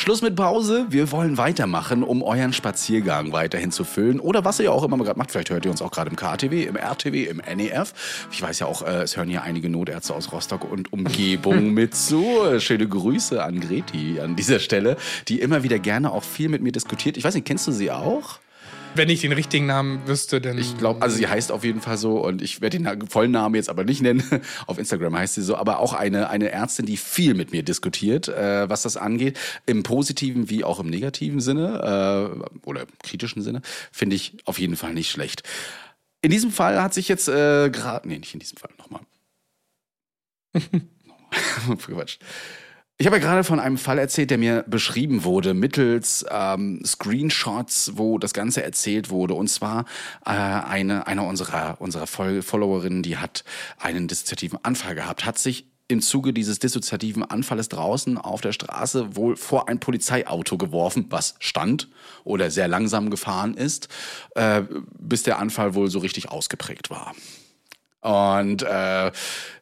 Schluss mit Pause. Wir wollen weitermachen, um euren Spaziergang weiterhin zu füllen. Oder was ihr ja auch immer gerade macht. Vielleicht hört ihr uns auch gerade im KTW, im RTW, im NEF. Ich weiß ja auch, äh, es hören ja einige Notärzte aus Rostock und Umgebung mit zu. Schöne Grüße an Greti an dieser Stelle, die immer wieder gerne auch viel mit mir diskutiert. Ich weiß nicht, kennst du sie auch? Wenn ich den richtigen Namen wüsste, dann. Ich glaube, also sie heißt auf jeden Fall so und ich werde den vollen Namen jetzt aber nicht nennen. Auf Instagram heißt sie so, aber auch eine, eine Ärztin, die viel mit mir diskutiert, äh, was das angeht. Im positiven wie auch im negativen Sinne äh, oder kritischen Sinne, finde ich auf jeden Fall nicht schlecht. In diesem Fall hat sich jetzt äh, gerade, nee, nicht in diesem Fall, nochmal. Quatsch. Ich habe ja gerade von einem Fall erzählt, der mir beschrieben wurde mittels ähm, Screenshots, wo das Ganze erzählt wurde. Und zwar äh, eine, eine unserer, unserer Fol- Followerinnen, die hat einen dissoziativen Anfall gehabt, hat sich im Zuge dieses dissoziativen Anfalles draußen auf der Straße wohl vor ein Polizeiauto geworfen, was stand oder sehr langsam gefahren ist, äh, bis der Anfall wohl so richtig ausgeprägt war. Und äh,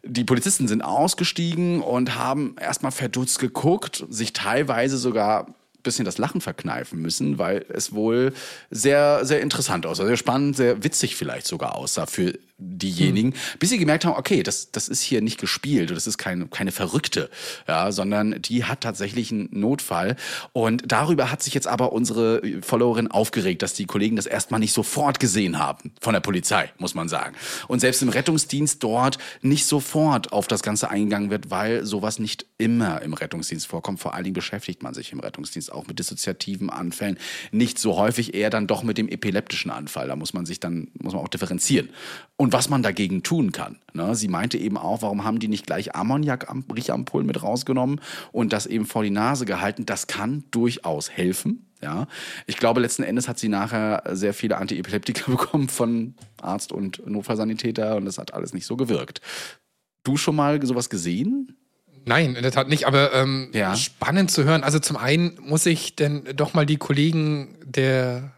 die Polizisten sind ausgestiegen und haben erstmal verdutzt geguckt, sich teilweise sogar bisschen das Lachen verkneifen müssen, weil es wohl sehr, sehr interessant aussah, sehr spannend, sehr witzig vielleicht sogar aussah für diejenigen, bis sie gemerkt haben, okay, das, das ist hier nicht gespielt, das ist keine, keine Verrückte, ja, sondern die hat tatsächlich einen Notfall. Und darüber hat sich jetzt aber unsere Followerin aufgeregt, dass die Kollegen das erstmal nicht sofort gesehen haben von der Polizei, muss man sagen. Und selbst im Rettungsdienst dort nicht sofort auf das Ganze eingegangen wird, weil sowas nicht immer im Rettungsdienst vorkommt. Vor allen Dingen beschäftigt man sich im Rettungsdienst auch mit dissoziativen Anfällen. Nicht so häufig, eher dann doch mit dem epileptischen Anfall. Da muss man sich dann, muss man auch differenzieren. Und was man dagegen tun kann. Ne? Sie meinte eben auch, warum haben die nicht gleich Ammoniak-Richampullen mit rausgenommen und das eben vor die Nase gehalten? Das kann durchaus helfen. Ja, ich glaube, letzten Endes hat sie nachher sehr viele Antiepileptika bekommen von Arzt und Notfallsanitäter und das hat alles nicht so gewirkt. Du schon mal sowas gesehen? Nein, in der Tat nicht, aber ähm, Ja. spannend zu hören. Also zum einen muss ich denn doch mal die Kollegen der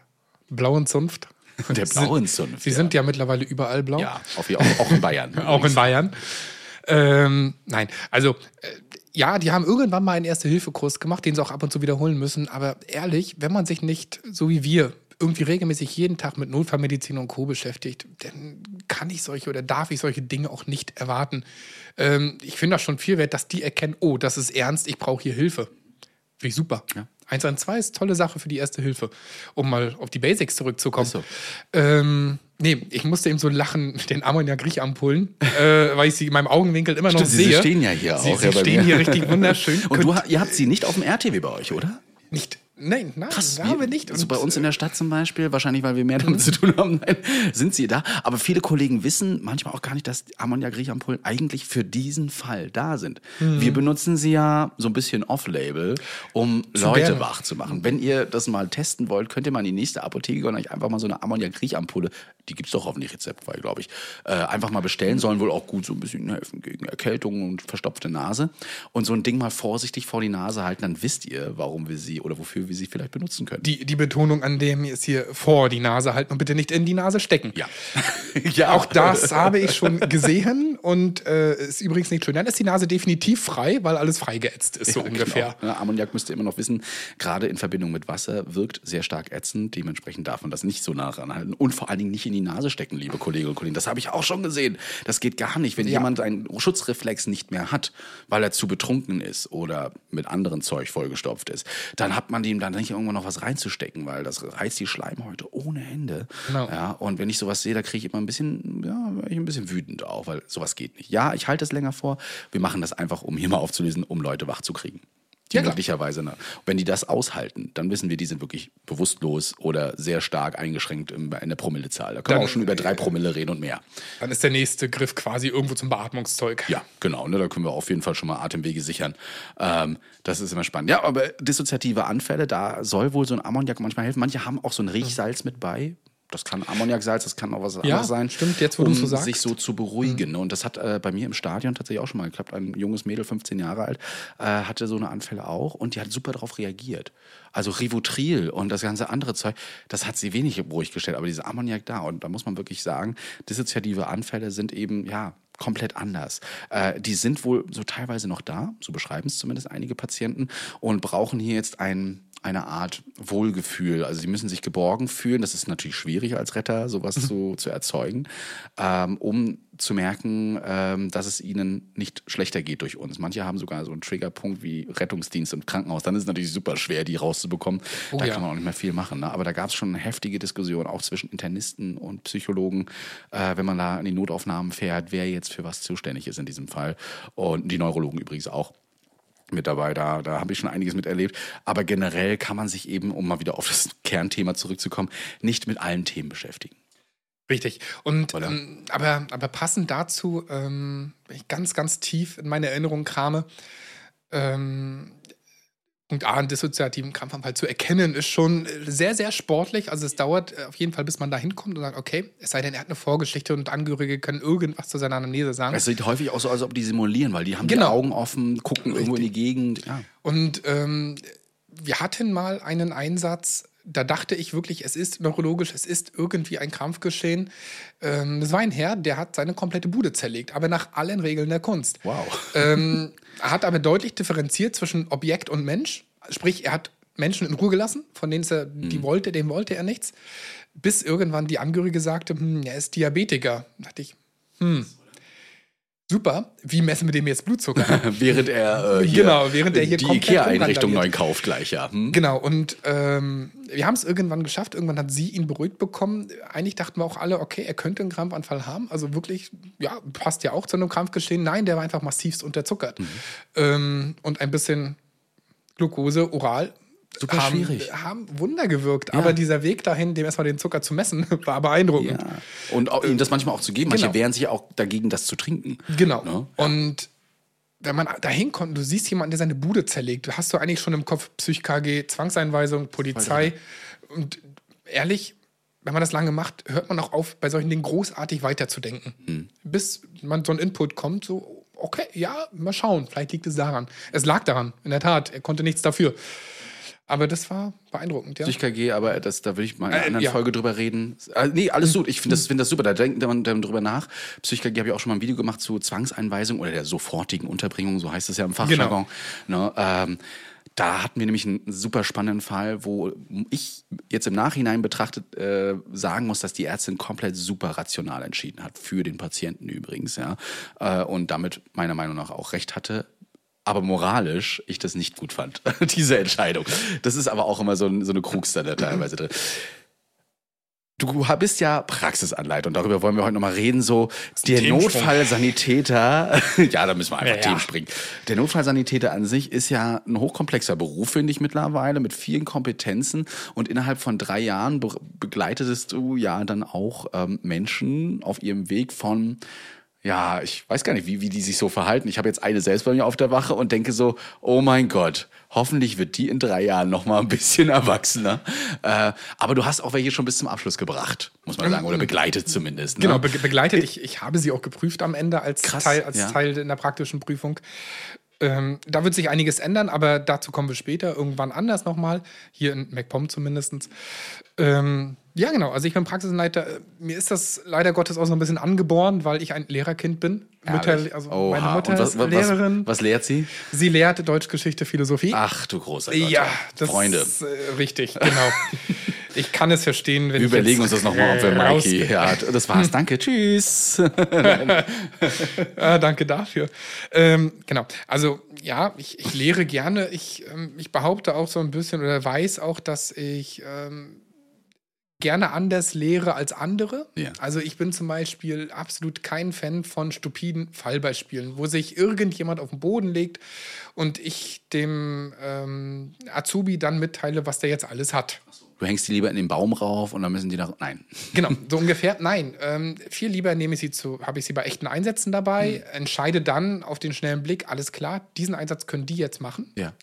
blauen Zunft. Der blauen Zunft. Sie ja. sind ja mittlerweile überall blau. Ja, auch, auch in Bayern. Auch in Bayern. Ähm, nein, also äh, ja, die haben irgendwann mal einen Erste-Hilfe-Kurs gemacht, den sie auch ab und zu wiederholen müssen. Aber ehrlich, wenn man sich nicht, so wie wir, irgendwie regelmäßig jeden Tag mit Notfallmedizin und Co. beschäftigt, dann kann ich solche oder darf ich solche Dinge auch nicht erwarten. Ähm, ich finde das schon viel wert, dass die erkennen, oh, das ist ernst, ich brauche hier Hilfe. Finde ich super. Ja. 112 ist tolle Sache für die Erste Hilfe, um mal auf die Basics zurückzukommen. So. Ähm, nee, ich musste eben so lachen mit den Ammoniak-Riechampullen, äh, weil ich sie in meinem Augenwinkel immer noch Stimmt, sie sehe. stehen ja hier sie, auch, Sie ja, stehen hier richtig wunderschön. Und du, ihr habt sie nicht auf dem RTW bei euch, oder? nicht. Nein, nein, Krass, haben wir nicht. Also bei uns in der Stadt zum Beispiel, wahrscheinlich weil wir mehr damit zu tun haben, nein, sind sie da. Aber viele Kollegen wissen manchmal auch gar nicht, dass Ammoniak-Riechampullen eigentlich für diesen Fall da sind. Mhm. Wir benutzen sie ja so ein bisschen off-label, um Leute gerne. wach zu machen. Wenn ihr das mal testen wollt, könnt ihr mal in die nächste Apotheke und euch einfach mal so eine Ammoniak-Riechampulle, die gibt's doch hoffentlich rezeptfrei, glaube ich, äh, einfach mal bestellen. Sollen wohl auch gut so ein bisschen helfen gegen Erkältung und verstopfte Nase. Und so ein Ding mal vorsichtig vor die Nase halten, dann wisst ihr, warum wir sie oder wofür wir sie vielleicht benutzen können. die, die Betonung an dem ist hier vor die Nase halten und bitte nicht in die Nase stecken. Ja. ja, Auch das habe ich schon gesehen und äh, ist übrigens nicht schön. Dann ist die Nase definitiv frei, weil alles freigeätzt ist, so Ja, ungefähr. Genau. Ja, Ammoniak müsst ihr immer noch wissen, gerade in Verbindung mit Wasser wirkt sehr stark ätzend. Dementsprechend darf man das nicht so nah ranhalten und vor allen Dingen nicht in die Nase stecken, liebe Kolleginnen und Kollegen. Das habe ich auch schon gesehen. Das geht gar nicht, wenn Ja. jemand einen Schutzreflex nicht mehr hat, weil er zu betrunken ist oder mit anderem Zeug vollgestopft ist. Dann hat man dem dann nicht irgendwann noch was reinzustecken, weil das reizt die Schleimhäute ohne Ende. Genau. Ja, und wenn ich sowas sehe, da kriege ich immer ein bisschen, ja, ich ein bisschen wütend auch, weil sowas geht nicht. Ja, ich halte es länger vor. Wir machen das einfach, um hier mal aufzulösen, um Leute wach zu kriegen. Die Ja, möglicherweise, ne? wenn die das aushalten, dann wissen wir, die sind wirklich bewusstlos oder sehr stark eingeschränkt in, der Promillezahl. Da können wir Dann, auch schon über drei Promille reden und mehr. Dann ist der nächste Griff quasi irgendwo zum Beatmungszeug. Ja, genau. Ne, da können wir auf jeden Fall schon mal Atemwege sichern. Ähm, das ist immer spannend. Ja, aber dissoziative Anfälle, da soll wohl so ein Ammoniak manchmal helfen. Manche haben auch so ein Riechsalz mit bei. Das kann Ammoniaksalz, das kann auch was anderes sein. stimmt, jetzt, wo um du's so sagst. sich so zu beruhigen. ne? Und das hat äh, bei mir im Stadion tatsächlich auch schon mal geklappt. Ein junges Mädel, 15 Jahre alt, äh, hatte so eine Anfälle auch und die hat super darauf reagiert. Also Rivotril und das ganze andere Zeug, das hat sie wenig ruhig gestellt, aber diese Ammoniak da. Und da muss man wirklich sagen, dissoziative Anfälle sind eben, ja, komplett anders. Äh, die sind wohl so teilweise noch da, so beschreiben es zumindest einige Patienten, und brauchen hier jetzt ein, eine Art Wohlgefühl. Also sie müssen sich geborgen fühlen. Das ist natürlich schwierig als Retter, sowas zu, zu erzeugen, ähm, um zu merken, ähm, dass es ihnen nicht schlechter geht durch uns. Manche haben sogar so einen Triggerpunkt wie Rettungsdienst und Krankenhaus. Dann ist es natürlich super schwer, die rauszubekommen. Oh da ja. kann man auch nicht mehr viel machen. Ne? Aber da gab es schon eine heftige Diskussion, auch zwischen Internisten und Psychologen, äh, wenn man da in die Notaufnahmen fährt, wer jetzt für was zuständig ist in diesem Fall. Und die Neurologen übrigens auch mit dabei. Da, da habe ich schon einiges miterlebt. Aber generell kann man sich eben, um mal wieder auf das Kernthema zurückzukommen, nicht mit allen Themen beschäftigen. Richtig. Und ähm, aber, aber passend dazu, ähm, wenn ich ganz, ganz tief in meine Erinnerung krame, ähm, Punkt A, einen dissoziativen Krampfanfall zu erkennen, ist schon sehr, sehr sportlich. Also es dauert äh, auf jeden Fall, bis man da hinkommt und sagt, okay, es sei denn, er hat eine Vorgeschichte und Angehörige können irgendwas zu seiner Anamnese sagen. Es sieht häufig auch so, als ob die simulieren, weil die haben Genau. die Augen offen, gucken irgendwo in die Gegend. Ja. Und ähm, wir hatten mal einen Einsatz, da dachte ich wirklich, es ist neurologisch, es ist irgendwie ein Krampfgeschehen. Ähm, das war ein Herr, der hat seine komplette Bude zerlegt, aber nach allen Regeln der Kunst. Wow. Ähm, er hat aber deutlich differenziert zwischen Objekt und Mensch. Sprich, er hat Menschen in Ruhe gelassen, von denen es er, die wollte, dem wollte er nichts. Bis irgendwann die Angehörige sagte, hm, er ist Diabetiker. Da dachte ich, hm, super, wie messen wir dem jetzt Blutzucker? während er äh, hier Genau, während er hier die Ikea-Einrichtung neu kauft gleich, ja. Hm? Genau, und ähm, wir haben es irgendwann geschafft. Irgendwann hat sie ihn beruhigt bekommen. Eigentlich dachten wir auch alle, okay, er könnte einen Krampfanfall haben. Also wirklich, ja, passt ja auch zu einem Krampfgeschehen. Nein, der war einfach massivst unterzuckert. Mhm. Ähm, und ein bisschen Glucose oral. Super haben, schwierig. haben Wunder gewirkt. Aber dieser Weg dahin, dem erstmal den Zucker zu messen, war beeindruckend. Ja. Und auch, ihnen das manchmal auch zu geben. Manche Genau. wehren sich auch dagegen, das zu trinken. Genau. Ne? Und wenn man da hinkommt, du siehst jemanden, der seine Bude zerlegt, hast du eigentlich schon im Kopf Psych-KG, Zwangseinweisung, Polizei. Und ehrlich, wenn man das lange macht, hört man auch auf, bei solchen Dingen großartig weiterzudenken. Hm. Bis man so ein Input kommt, so, okay, ja, mal schauen, vielleicht liegt es daran. Es lag daran, in der Tat, er konnte nichts dafür. Aber das war beeindruckend, ja. Psych-KG, aber das, da will ich mal in einer Äh, anderen ja. Folge drüber reden. Äh, nee, alles gut. Ich finde das, find das super. Da denkt man dann drüber nach. Psych-KG habe ich auch schon mal ein Video gemacht zu Zwangseinweisung oder der sofortigen Unterbringung, so heißt es ja im Fachjargon. Ne, ähm, da hatten wir nämlich einen super spannenden Fall, wo ich jetzt im Nachhinein betrachtet äh, sagen muss, dass die Ärztin komplett super rational entschieden hat, für den Patienten übrigens, ja. Äh, und damit meiner Meinung nach auch recht hatte. Aber moralisch ich das nicht gut fand, diese Entscheidung. Das ist aber auch immer so, ein, so eine Krux da teilweise drin. Du bist ja Praxisanleiter und darüber wollen wir heute nochmal reden. So, der. Notfallsanitäter, ja, da müssen wir einfach Ja, ja. Themen springen. Der Notfallsanitäter an sich ist ja ein hochkomplexer Beruf, finde ich mittlerweile, mit vielen Kompetenzen. Und innerhalb von drei Jahren be begleitetest du ja dann auch ähm, Menschen auf ihrem Weg von ja, ich weiß gar nicht, wie, wie die sich so verhalten. Ich habe jetzt eine selbst bei mir auf der Wache und denke so, oh mein Gott, hoffentlich wird die in drei Jahren noch mal ein bisschen erwachsener. Äh, aber du hast auch welche schon bis zum Abschluss gebracht, muss man sagen, oder begleitet zumindest. Ne? Genau, be begleitet. Ich, ich habe sie auch geprüft am Ende als Krass, Teil, als ja. Teil in der praktischen Prüfung. Ähm, da wird sich einiges ändern, aber dazu kommen wir später, irgendwann anders nochmal, hier in MacPom zumindest. Ähm, ja, genau, also ich bin Praxisanleiter. Äh, Mir ist das leider Gottes auch so ein bisschen angeboren, weil ich ein Lehrerkind bin. Mütter, also Oha. meine Mutter was, ist Lehrerin. Was, was lehrt sie? Sie lehrt Deutsch, Geschichte, Philosophie. Ach du großer Gott. ja, das Freunde. ist äh, richtig, genau. ich kann es verstehen, wenn Wir überlegen uns das nochmal, ob wir Mikey. Ja, das war's. Danke. Tschüss. Ah, danke dafür. Ähm, genau. Also ja, ich, ich lehre gerne. Ich, ähm, ich behaupte auch so ein bisschen oder weiß auch, dass ich ähm, gerne anders lehre als andere. Ja. Also ich bin zum Beispiel absolut kein Fan von stupiden Fallbeispielen, wo sich irgendjemand auf den Boden legt und ich dem ähm, Azubi dann mitteile, was der jetzt alles hat. Du hängst die lieber in den Baum rauf und dann müssen die nach. Nein. Genau, so ungefähr. Nein, ähm, viel lieber nehme ich sie zu, habe ich sie bei echten Einsätzen dabei, entscheide dann auf den schnellen Blick, alles klar, diesen Einsatz können die jetzt machen. Ja.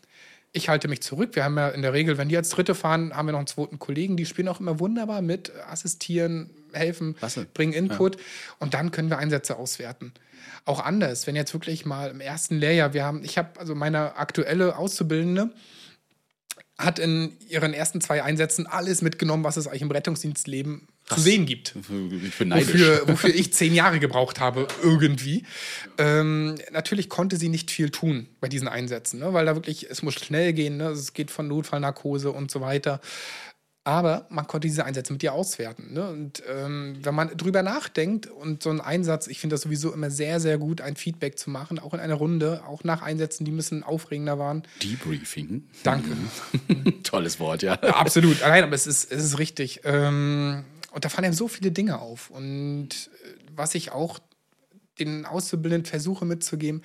Ich halte mich zurück. Wir haben ja in der Regel, wenn die als Dritte fahren, haben wir noch einen zweiten Kollegen, die spielen auch immer wunderbar mit, assistieren, helfen, Klasse. bringen Input und dann können wir Einsätze auswerten. Auch anders, wenn jetzt wirklich mal im ersten Lehrjahr, wir haben, ich habe also meine aktuelle Auszubildende, hat in ihren ersten zwei Einsätzen alles mitgenommen, was es eigentlich im Rettungsdienstleben zu sehen gibt. Ich bin neidisch. Wofür, wofür ich zehn Jahre gebraucht habe, irgendwie. Ähm, natürlich konnte sie nicht viel tun bei diesen Einsätzen, ne? weil da wirklich, es muss schnell gehen, ne? es geht von Notfallnarkose und so weiter. Aber man konnte diese Einsätze mit ihr auswerten. Ne? Und ähm, wenn man drüber nachdenkt und so ein Einsatz, ich finde das sowieso immer sehr, sehr gut, ein Feedback zu machen, auch in einer Runde, auch nach Einsätzen, die ein bisschen aufregender waren. Debriefing. Danke. Tolles Wort, ja. Ja, absolut. Nein, aber es ist, es ist richtig. Ähm, und da fallen einem so viele Dinge auf. Und äh, was ich auch den Auszubildenden versuche mitzugeben,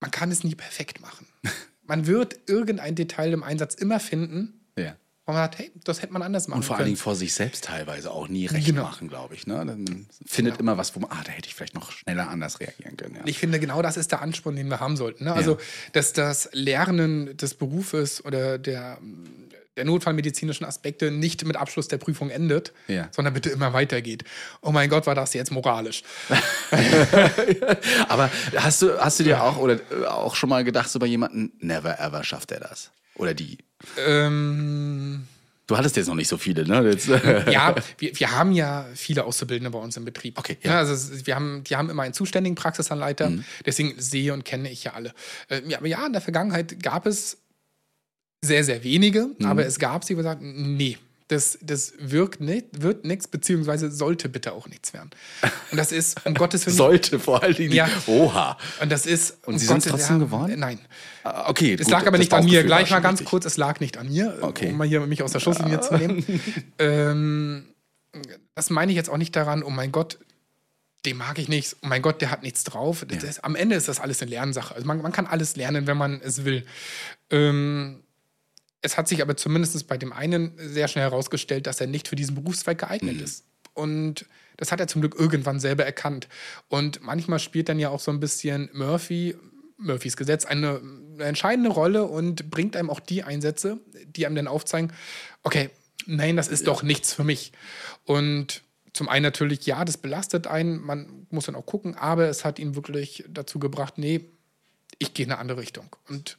man kann es nie perfekt machen. Man wird irgendein Detail im Einsatz immer finden, ja. wo man sagt, hey, das hätte man anders machen Und vor allen können. Dingen vor sich selbst teilweise auch nie recht Genau. machen, glaube ich. Ne? Dann findet immer was, wo man, ah, da hätte ich vielleicht noch schneller anders reagieren können. Ja. Ich finde, genau das ist der Ansporn, den wir haben sollten. Ne? Also, dass das Lernen des Berufes oder der, der notfallmedizinischen Aspekte nicht mit Abschluss der Prüfung endet, Ja. sondern bitte immer weitergeht. Oh mein Gott, war das jetzt moralisch. Aber hast du, hast du dir auch oder äh, auch schon mal gedacht, so bei jemandem, never ever schafft er das? Oder die? ähm, Du hattest jetzt noch nicht so viele, ne? Jetzt, ja, wir, wir haben ja viele Auszubildende bei uns im Betrieb. Okay, ja. ja. also wir haben, die haben immer einen zuständigen Praxisanleiter, deswegen sehe und kenne ich ja alle. Äh, ja, aber ja, in der Vergangenheit gab es sehr, sehr wenige, aber es gab sie, die gesagt nee, das, das wirkt nicht, wird nichts, beziehungsweise sollte bitte auch nichts werden. Und das ist, um Gottes Willen. sollte vor allen Dingen. Ja. Oha. Und das ist. Und um Sie Gottes- trotzdem ja, geworden? Nein. Ah, Okay, Es gut, lag aber nicht an mir. Gleich mal ganz richtig. kurz, es lag nicht an mir, Okay. um mal hier mich aus der Schusslinie zu nehmen. ähm, das meine ich jetzt auch nicht daran, oh mein Gott, den mag ich nicht, oh mein Gott, der hat nichts drauf. Das, das, am Ende ist das alles eine Lernsache. Also man, man kann alles lernen, wenn man es will. Ähm, es hat sich aber zumindest bei dem einen sehr schnell herausgestellt, dass er nicht für diesen Berufszweig geeignet ist. Und das hat er zum Glück irgendwann selber erkannt. Und manchmal spielt dann ja auch so ein bisschen Murphy, Murphys Gesetz, eine, eine entscheidende Rolle und bringt einem auch die Einsätze, die einem dann aufzeigen, okay, nein, das ist doch nichts für mich. Und zum einen natürlich, ja, das belastet einen, man muss dann auch gucken, aber es hat ihn wirklich dazu gebracht, nee, ich gehe in eine andere Richtung. Und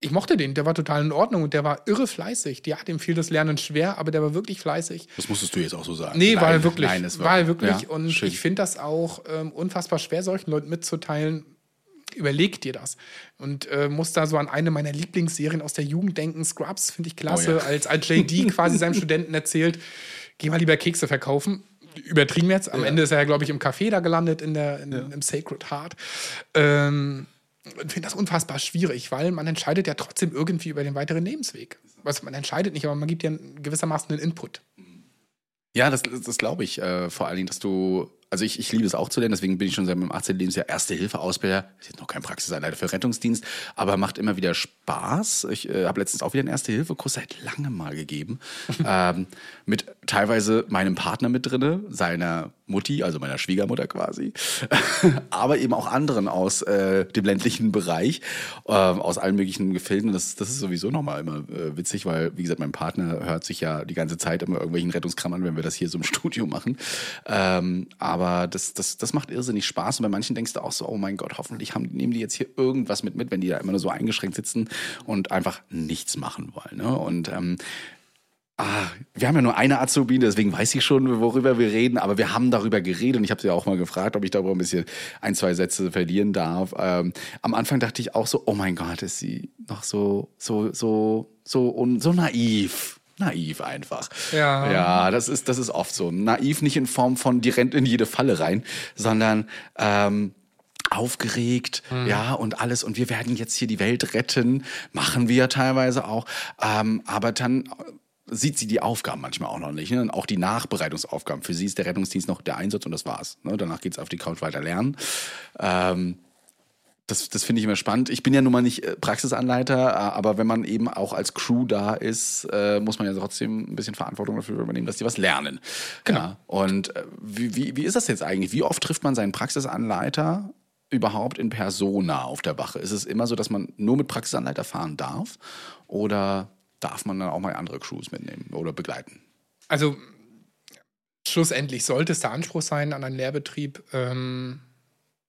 ich mochte den, der war total in Ordnung und der war irre fleißig. Ja, dem fiel das Lernen schwer, aber der war wirklich fleißig. Das musstest du jetzt auch so sagen. Nee, nein, war er wirklich. Nein, es war er wirklich. Ja, und schön. ich finde das auch ähm, unfassbar schwer, solchen Leuten mitzuteilen. Überleg dir das. Und äh, muss da so an eine meiner Lieblingsserien aus der Jugend denken. Scrubs finde ich klasse, Oh ja. als, als JD quasi seinem Studenten erzählt, geh mal lieber Kekse verkaufen. Übertrieben jetzt. Am Ende ist er ja, glaube ich, im Café da gelandet, in der, in, im Sacred Heart. Ähm, finde das unfassbar schwierig, weil man entscheidet ja trotzdem irgendwie über den weiteren Lebensweg. Also man entscheidet nicht, aber man gibt ja gewissermaßen einen Input. Ja, das, das, glaube ich. Äh, vor allen Dingen, dass du, also ich, ich liebe es auch zu lernen, deswegen bin ich schon seit meinem 18. Lebensjahr Erste-Hilfe-Ausbilder. Ist jetzt noch kein Praxisanleiter für Rettungsdienst, aber macht immer wieder Spaß. Ich äh, habe letztens auch wieder einen Erste-Hilfe-Kurs seit langem mal gegeben. ähm, mit teilweise meinem Partner mit drinne, seiner Mutti, also meiner Schwiegermutter quasi, aber eben auch anderen aus äh, dem ländlichen Bereich, ähm, aus allen möglichen Gefilden. Das, das ist sowieso nochmal immer äh, witzig, weil, wie gesagt, mein Partner hört sich ja die ganze Zeit immer irgendwelchen Rettungskram an, wenn wir das hier so im Studio machen. Ähm, aber das, das, das macht irrsinnig Spaß. Und bei manchen denkst du auch so, oh mein Gott, hoffentlich haben, nehmen die jetzt hier irgendwas mit mit, wenn die da immer nur so eingeschränkt sitzen und einfach nichts machen wollen. Ne? Und ähm, Ah, wir haben ja nur eine Azubine, deswegen weiß ich schon, worüber wir reden, aber wir haben darüber geredet und ich habe sie auch mal gefragt, ob ich darüber ein bisschen ein, zwei Sätze verlieren darf. Ähm, am Anfang dachte ich auch so, oh mein Gott, ist sie noch so, so, so, so, so naiv. Naiv einfach. Ja. Ja, das ist, das ist oft so. Naiv nicht in Form von, die rennt in jede Falle rein, sondern ähm, aufgeregt, ja, und alles. Und wir werden jetzt hier die Welt retten. Machen wir teilweise auch. Ähm, aber dann sieht sie die Aufgaben manchmal auch noch nicht. Ne? Und auch die Nachbereitungsaufgaben. Für sie ist der Rettungsdienst noch der Einsatz und das war's. Ne? Danach geht's auf die Couch weiter lernen. Ähm, das, das finde ich immer spannend. Ich bin ja nun mal nicht äh, Praxisanleiter, äh, aber wenn man eben auch als Crew da ist, äh, muss man ja trotzdem ein bisschen Verantwortung dafür übernehmen, dass die was lernen. Genau. Ja. Und äh, wie, wie, wie ist das jetzt eigentlich? Wie oft trifft man seinen Praxisanleiter überhaupt in Persona auf der Wache? Ist es immer so, dass man nur mit Praxisanleiter fahren darf? Oder darf man dann auch mal andere Crews mitnehmen oder begleiten? Also schlussendlich sollte es der Anspruch sein an einen Lehrbetrieb, ähm,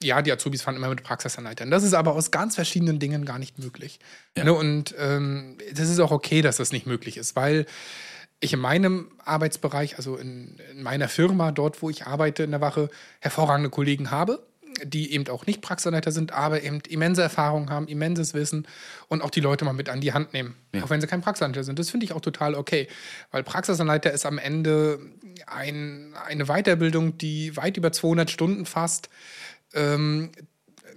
ja, die Azubis fahren immer mit Praxisanleitern. Das ist aber aus ganz verschiedenen Dingen gar nicht möglich. Ja. Ne? Und ähm, das ist auch okay, dass das nicht möglich ist, weil ich in meinem Arbeitsbereich, also in, in meiner Firma, dort, wo ich arbeite in der Wache, hervorragende Kollegen habe, die eben auch nicht Praxisanleiter sind, aber eben immense Erfahrung haben, immenses Wissen und auch die Leute mal mit an die Hand nehmen, Ja. auch wenn sie kein Praxisanleiter sind. Das finde ich auch total okay, weil Praxisanleiter ist am Ende ein, eine Weiterbildung, die weit über 200 Stunden fasst, ähm,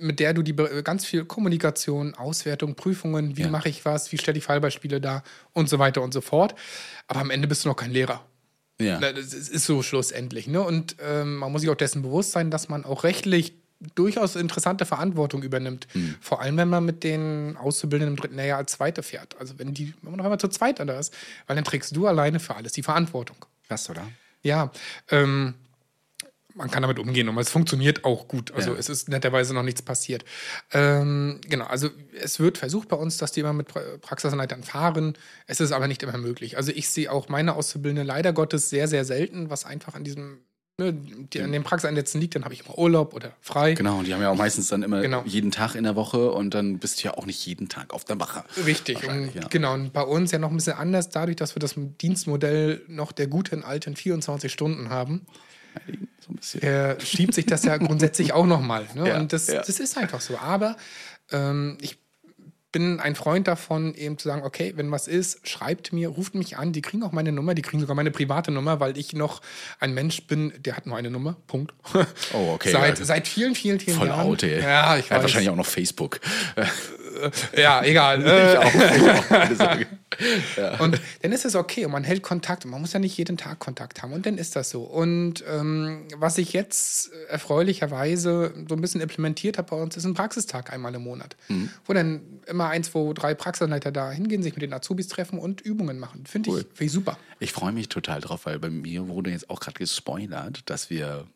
mit der du die ganz viel Kommunikation, Auswertung, Prüfungen, wie Ja. mache ich was, wie stelle ich Fallbeispiele dar und so weiter und so fort. Aber am Ende bist du noch kein Lehrer. Ja. Das ist so schlussendlich. Ne? Und ähm, man muss sich auch dessen bewusst sein, dass man auch rechtlich durchaus interessante Verantwortung übernimmt. Mhm. Vor allem, wenn man mit den Auszubildenden im dritten Lehrjahr als Zweite fährt. Also wenn, die, wenn man noch einmal zu zweit da ist, weil dann trägst du alleine für alles die Verantwortung. Krass, oder? Ja, ähm, man kann damit umgehen und es funktioniert auch gut. Also Ja. es ist netterweise noch nichts passiert. Ähm, genau, also es wird versucht bei uns, dass die immer mit pra Praxisanleitern fahren. Es ist aber nicht immer möglich. Also ich sehe auch meine Auszubildende leider Gottes sehr, sehr selten, was einfach an diesem, ne, die, an den Praxiseinsätzen liegt. Dann habe ich immer Urlaub oder frei. Genau, und die haben ja auch meistens dann immer Genau. jeden Tag in der Woche und dann bist du ja auch nicht jeden Tag auf der Wache. Richtig, und ja. genau. Und bei uns ja noch ein bisschen anders, dadurch, dass wir das Dienstmodell noch der guten alten 24 Stunden haben. So ein bisschen. äh, schiebt sich das ja grundsätzlich auch nochmal. Ne? Ja, und das, ja. das ist einfach so. Aber ähm, ich bin ein Freund davon, eben zu sagen, okay, wenn was ist, schreibt mir, ruft mich an, die kriegen auch meine Nummer, die kriegen sogar meine private Nummer, weil ich noch ein Mensch bin, der hat nur eine Nummer, Punkt. Oh, okay, Seit, ja. seit vielen, vielen, vielen Voll Jahren. out, ey. Ja, ich weiß. wahrscheinlich auch noch Facebook. Ja, egal. Ich Äh, auch. Sorge. Und dann ist es okay und man hält Kontakt und man muss ja nicht jeden Tag Kontakt haben und dann ist das so. Und ähm, was ich jetzt äh, erfreulicherweise so ein bisschen implementiert habe bei uns, ist ein Praxistag einmal im Monat, wo dann immer ein, zwei, drei Praxisanleiter da hingehen, sich mit den Azubis treffen und Übungen machen. Finde Cool. ich, find ich super. Ich freue mich total drauf, weil bei mir wurde jetzt auch gerade gespoilert, dass wir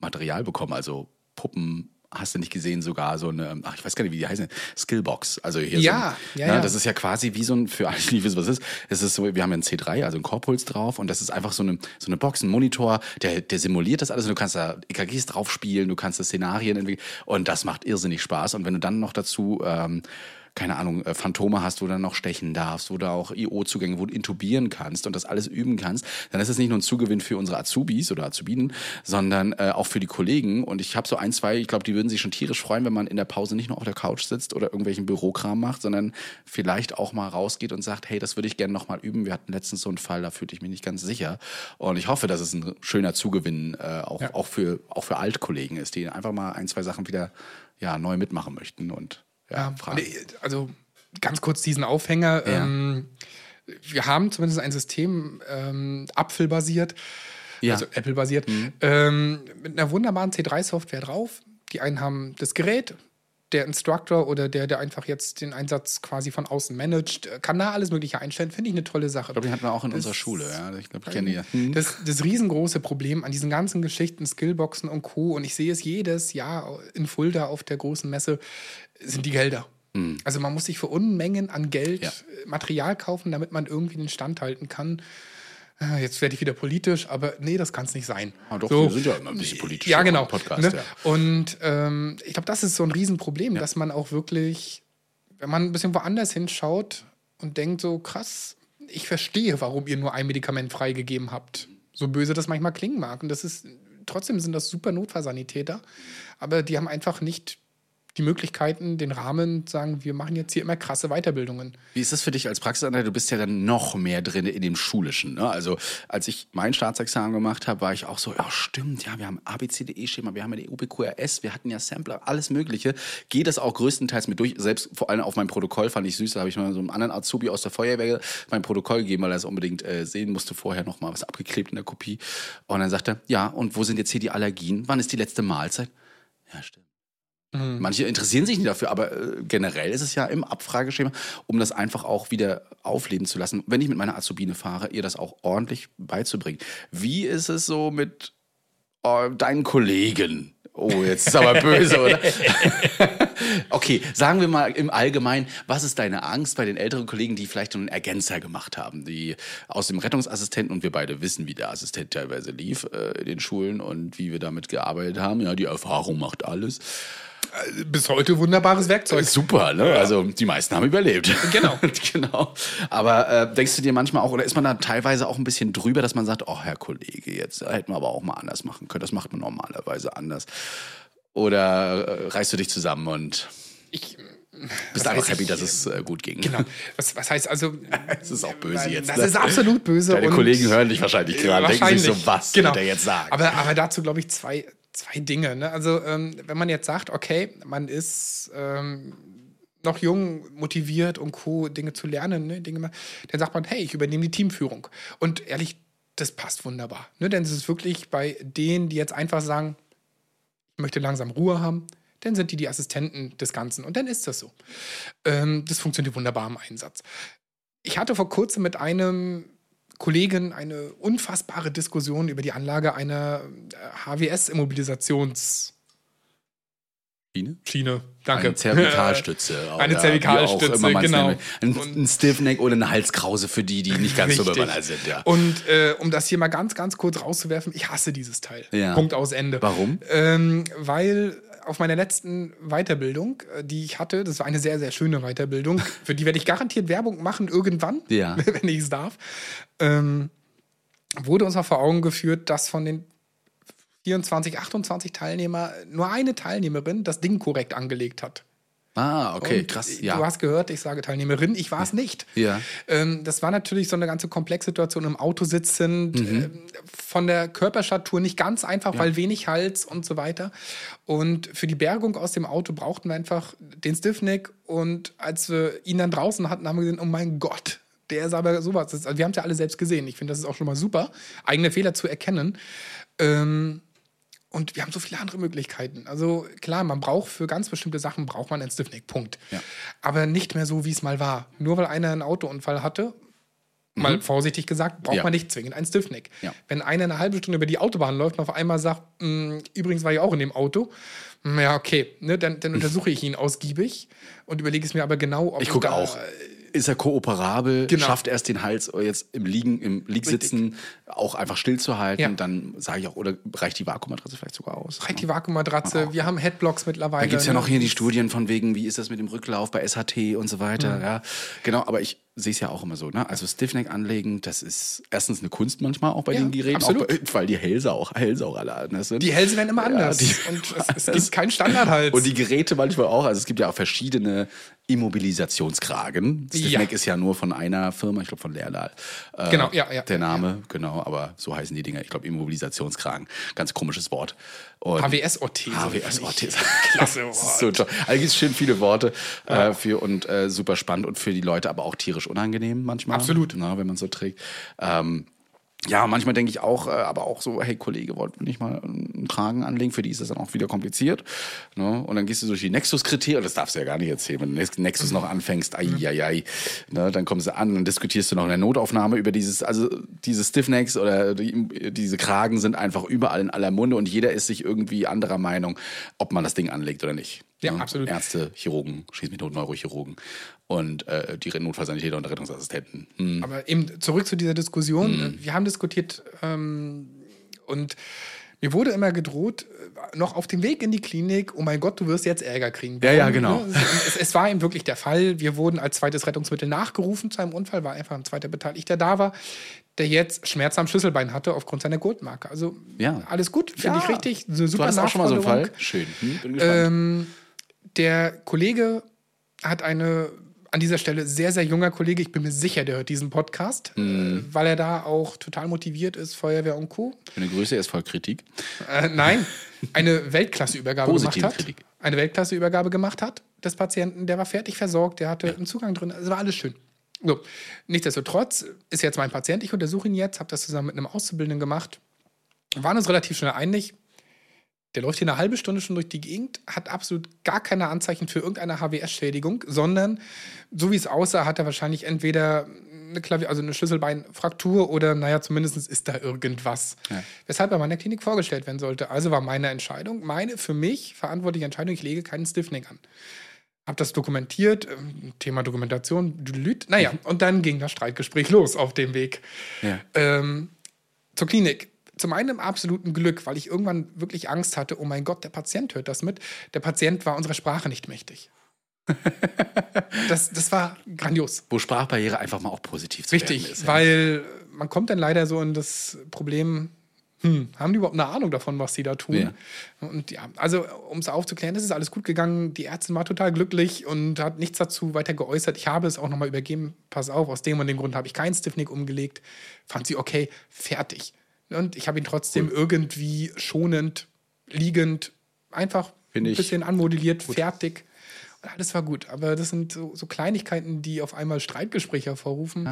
Material bekommen, also Puppen. Hast du nicht gesehen, sogar so eine, ach, ich weiß gar nicht, wie die heißen, Skillbox. Also hier Ja, so ja, ein, ne, ja. Das ist ja quasi wie so ein, für alle, die nicht wissen, was es ist, es ist so, wir haben ja einen C3, also einen Korpuls drauf und das ist einfach so eine, so eine Box, ein Monitor, der, der simuliert das alles und du kannst da EKGs drauf spielen, du kannst da Szenarien entwickeln und das macht irrsinnig Spaß und wenn du dann noch dazu, ähm, keine Ahnung, äh, Phantome hast, wo du dann noch stechen darfst, wo du auch IO-Zugänge, wo du intubieren kannst und das alles üben kannst, dann ist es nicht nur ein Zugewinn für unsere Azubis oder Azubinen, sondern äh, auch für die Kollegen. Und ich habe so ein, zwei, ich glaube, die würden sich schon tierisch freuen, wenn man in der Pause nicht nur auf der Couch sitzt oder irgendwelchen Bürokram macht, sondern vielleicht auch mal rausgeht und sagt, hey, das würde ich gerne noch mal üben. Wir hatten letztens so einen Fall, da fühlte ich mich nicht ganz sicher. Und ich hoffe, dass es ein schöner Zugewinn äh, auch, Ja. auch, für, auch für Altkollegen ist, die einfach mal ein, zwei Sachen wieder ja, neu mitmachen möchten und ja, fragen. also ganz kurz diesen Aufhänger. Ja. Ähm, wir haben zumindest ein System, ähm, Apfel-basiert, Ja. also Apple-basiert, ähm, mit einer wunderbaren C3-Software drauf. Die einen haben das Gerät, der Instructor oder der, der einfach jetzt den Einsatz quasi von außen managt, äh, kann da alles Mögliche einstellen. Finde ich eine tolle Sache. Ich glaube, die hatten wir auch in unserer Schule. Ja. Ich glaube, ich kenne die. ja. Hm. Das, das riesengroße Problem an diesen ganzen Geschichten, Skillboxen und Co. Und ich sehe es jedes Jahr in Fulda auf der großen Messe, sind die Gelder. Also man muss sich für Unmengen an Geld Ja. äh, Material kaufen, damit man irgendwie den Stand halten kann. Äh, Jetzt werde ich wieder politisch, aber nee, das kann es nicht sein. Ah, doch, wir sind ja immer ein bisschen politisch Ja, genau. Podcast, ne? ja. Und ähm, ich glaube, das ist so ein Riesenproblem, dass man auch wirklich, wenn man ein bisschen woanders hinschaut und denkt so, krass, ich verstehe, warum ihr nur ein Medikament freigegeben habt. So böse das manchmal klingen mag. Und das ist, trotzdem sind das super Notfallsanitäter, aber die haben einfach nicht die Möglichkeiten, den Rahmen, sagen, wir machen jetzt hier immer krasse Weiterbildungen. Wie ist das für dich als Praxisanleiter? Du bist ja dann noch mehr drin in dem Schulischen. Ne? Also als ich mein Staatsexamen gemacht habe, war ich auch so, ja stimmt, ja, wir haben ABCDE-Schema, wir haben ja die UPQRS, wir hatten ja Sampler, alles Mögliche. Geht das auch größtenteils mit durch. Selbst vor allem auf mein Protokoll fand ich süß, da habe ich mal so einem anderen Azubi aus der Feuerwehr mein Protokoll gegeben, weil er es unbedingt äh, sehen musste, vorher noch mal was abgeklebt in der Kopie. Und dann sagt er, ja, und wo sind jetzt hier die Allergien? Wann ist die letzte Mahlzeit? Ja, stimmt. Manche interessieren sich nicht dafür, aber äh, generell ist es ja im Abfrageschema, um das einfach auch wieder aufleben zu lassen. Wenn ich mit meiner Azubine fahre, ihr das auch ordentlich beizubringen. Wie ist es so mit äh, deinen Kollegen? Oh, jetzt ist aber böse, oder? okay, sagen wir mal im Allgemeinen, was ist deine Angst bei den älteren Kollegen, die vielleicht einen Ergänzer gemacht haben, die aus dem Rettungsassistenten und wir beide wissen, wie der Assistent teilweise lief äh, in den Schulen und wie wir damit gearbeitet haben. Ja, die Erfahrung macht alles. Bis heute wunderbares Werkzeug. Super, ne? Also die meisten haben überlebt. Genau. genau. Aber äh, denkst du dir manchmal auch, oder ist man da teilweise auch ein bisschen drüber, dass man sagt, oh Herr Kollege, jetzt hätten wir aber auch mal anders machen können. Das macht man normalerweise anders. Oder äh, reißt du dich zusammen und Ich, bist einfach happy, ich, dass es äh, gut ging? genau. Was, was heißt also. Das ist auch böse jetzt. Das ne? ist absolut böse. Deine Kollegen hören dich wahrscheinlich gerade, denken sich so, was genau. wird er jetzt sagen? Aber, aber dazu glaube ich zwei, zwei Dinge. Ne? Also, ähm, wenn man jetzt sagt, okay, man ist ähm, noch jung, motiviert und Co., Dinge zu lernen, ne? Dinge dann sagt man, hey, ich übernehme die Teamführung. Und ehrlich, das passt wunderbar. Ne? Denn es ist wirklich bei denen, die jetzt einfach sagen, ich möchte langsam Ruhe haben, dann sind die die Assistenten des Ganzen. Und dann ist das so. Ähm, das funktioniert wunderbar im Einsatz. Ich hatte vor kurzem mit einem Kollegen eine unfassbare Diskussion über die Anlage einer HWS-Immobilisationsschiene. Biene? Danke. Eine Zervikalstütze. Eine Zervikalstütze, genau. Ein, ein Stiffneck oder eine Halskrause für die, die nicht ganz so bewandert sind. Ja. Und äh, um das hier mal ganz, ganz kurz rauszuwerfen, ich hasse dieses Teil. Ja. Punkt aus Ende. Warum? Ähm, weil auf meiner letzten Weiterbildung, äh, die ich hatte, das war eine sehr, sehr schöne Weiterbildung, für die werde ich garantiert Werbung machen irgendwann, Ja. wenn ich es darf, ähm, wurde uns mal vor Augen geführt, dass von den 24, 28 Teilnehmer nur eine Teilnehmerin das Ding korrekt angelegt hat. Ah, okay, Und krass. Du Ja. hast gehört, ich sage Teilnehmerin, ich war es nicht. Ja. Ähm, das war natürlich so eine ganze Komplexsituation im Auto sitzend, Mhm. ähm, von der Körperstatur nicht ganz einfach, weil wenig Hals und so weiter. Und für die Bergung aus dem Auto brauchten wir einfach den Stiffneck. Und als wir ihn dann draußen hatten, haben wir gesehen, oh mein Gott, der ist aber sowas. Das- Also wir haben es ja alle selbst gesehen. Ich finde, das ist auch schon mal super, eigene Fehler zu erkennen. Ähm, und wir haben so viele andere Möglichkeiten. Also klar, man braucht für ganz bestimmte Sachen braucht man einen Stiffneck, Punkt. Ja. Aber nicht mehr so, wie es mal war. Nur weil einer einen Autounfall hatte, mal vorsichtig gesagt, braucht Mhm. Ja. man nicht zwingend einen Stiffneck. Ja. Wenn einer eine halbe Stunde über die Autobahn läuft und auf einmal sagt, "Mm, übrigens war ich auch in dem Auto, ja, okay, ne, dann, dann untersuche ich ihn ausgiebig und überlege es mir aber genau, ob Ich gucke auch. Ist er kooperabel, Genau. schafft erst den Hals jetzt im Liegen, im Liegsitzen auch einfach stillzuhalten, Ja. dann sage ich auch, oder reicht die Vakuummatratze vielleicht sogar aus? Reicht die Vakuummatratze, wir haben Headblocks mittlerweile. Da gibt's ja ne? noch hier die Studien von wegen, wie ist das mit dem Rücklauf bei SHT und so weiter. Mhm. Ja, genau, aber ich sehe es ja auch immer so. Ne? Also Stiffneck anlegen, das ist erstens eine Kunst manchmal auch bei Ja, den Geräten, bei, weil die Hälse auch, Hälse auch alle anders sind. Die Hälse werden immer anders. die- und es, es gibt keinen Standardhals. Und die Geräte manchmal auch. Also es gibt ja auch verschiedene Immobilisationskragen. Stiffneck Ja. ist ja nur von einer Firma, ich glaube von Leerlal. Äh, Genau, ja, ja, Der ja, Name, genau, aber so heißen die Dinger. Ich glaube Immobilisationskragen. Ganz komisches Wort. HWS-Orthese. HWS-Orthese. Klasse Wort. so toll. Also gibt es schön viele Worte äh, für und äh, super spannend und für die Leute aber auch tierisch unangenehm manchmal. Absolut. Na, wenn man so trägt. Ähm, ja, manchmal denke ich auch, äh, aber auch so, hey Kollege, wollt ihr nicht mal einen Kragen anlegen? Für die ist das dann auch wieder kompliziert. Ne? Und dann gehst du durch die Nexus-Kriterien, das darfst du ja gar nicht erzählen, wenn du Nex- Nexus noch anfängst, ai, ai, ai, ne? dann kommst du an und diskutierst du noch in der Notaufnahme über dieses, also diese Stiffnecks oder die, diese Kragen sind einfach überall in aller Munde und jeder ist sich irgendwie anderer Meinung, ob man das Ding anlegt oder nicht. Ja, Ne? absolut. Ärzte, Chirurgen, schieß mich tot, Neurochirurgen und äh, die Notfallsanitäter und Rettungsassistenten. Hm. Aber eben zurück zu dieser Diskussion. Wir haben diskutiert ähm, und mir wurde immer gedroht, äh, noch auf dem Weg in die Klinik, oh mein Gott, du wirst jetzt Ärger kriegen. Ja, ja, genau. Ne? Es, es war eben wirklich der Fall. Wir wurden als zweites Rettungsmittel nachgerufen zu einem Unfall, war einfach ein zweiter Beteiligter da war, der jetzt Schmerz am Schlüsselbein hatte aufgrund seiner Gurtmarke. Also Ja. alles gut, finde ich richtig. Eine Du super hattest auch schon mal so einen Fall? Schön. Hm, bin gespannt. Ähm, der Kollege hat eine, an dieser Stelle sehr, sehr junger Kollege, ich bin mir sicher, der hört diesen Podcast, Mhm. äh, weil er da auch total motiviert ist, Feuerwehr und Co. Schöne Grüße, er ist voll Kritik. Äh, nein, eine Weltklasseübergabe gemacht hat. Kritik. Eine Weltklasseübergabe gemacht hat des Patienten, der war fertig versorgt, der hatte einen Zugang drin, also war alles schön. So, nichtsdestotrotz ist jetzt mein Patient, ich untersuche ihn jetzt, habe das zusammen mit einem Auszubildenden gemacht. Wir waren uns relativ schnell einig, der läuft hier eine halbe Stunde schon durch die Gegend, hat absolut gar keine Anzeichen für irgendeine HWS-Schädigung, sondern so wie es aussah, hat er wahrscheinlich entweder eine, Klavier also eine Schlüsselbeinfraktur oder, naja, zumindest ist da irgendwas. Ja. Weshalb er mal in der Klinik vorgestellt werden sollte. Also war meine Entscheidung, meine für mich verantwortliche Entscheidung, ich lege keinen Stiffening an. Hab das dokumentiert, ähm, Thema Dokumentation, naja, und dann ging das Streitgespräch los auf dem Weg Ja. ähm, zur Klinik. Zu meinem absoluten Glück, weil ich irgendwann wirklich Angst hatte, oh mein Gott, der Patient hört das mit. Der Patient war unserer Sprache nicht mächtig. das, das war grandios. Wo Sprachbarriere einfach mal auch positiv zu Richtig, werden ist. weil man kommt dann leider so in das Problem, hm, haben die überhaupt eine Ahnung davon, was sie da tun? Ja. Und ja, also um es aufzuklären, das ist alles gut gegangen. Die Ärztin war total glücklich und hat nichts dazu weiter geäußert. Ich habe es auch nochmal übergeben. Pass auf, aus dem und dem Grund habe ich keinen Stiffnick umgelegt. Fand sie okay, fertig. Und ich habe ihn trotzdem irgendwie schonend, liegend, einfach Find ein bisschen anmodelliert, fertig. Und alles war gut. Aber das sind so, so Kleinigkeiten, die auf einmal Streitgespräche hervorrufen.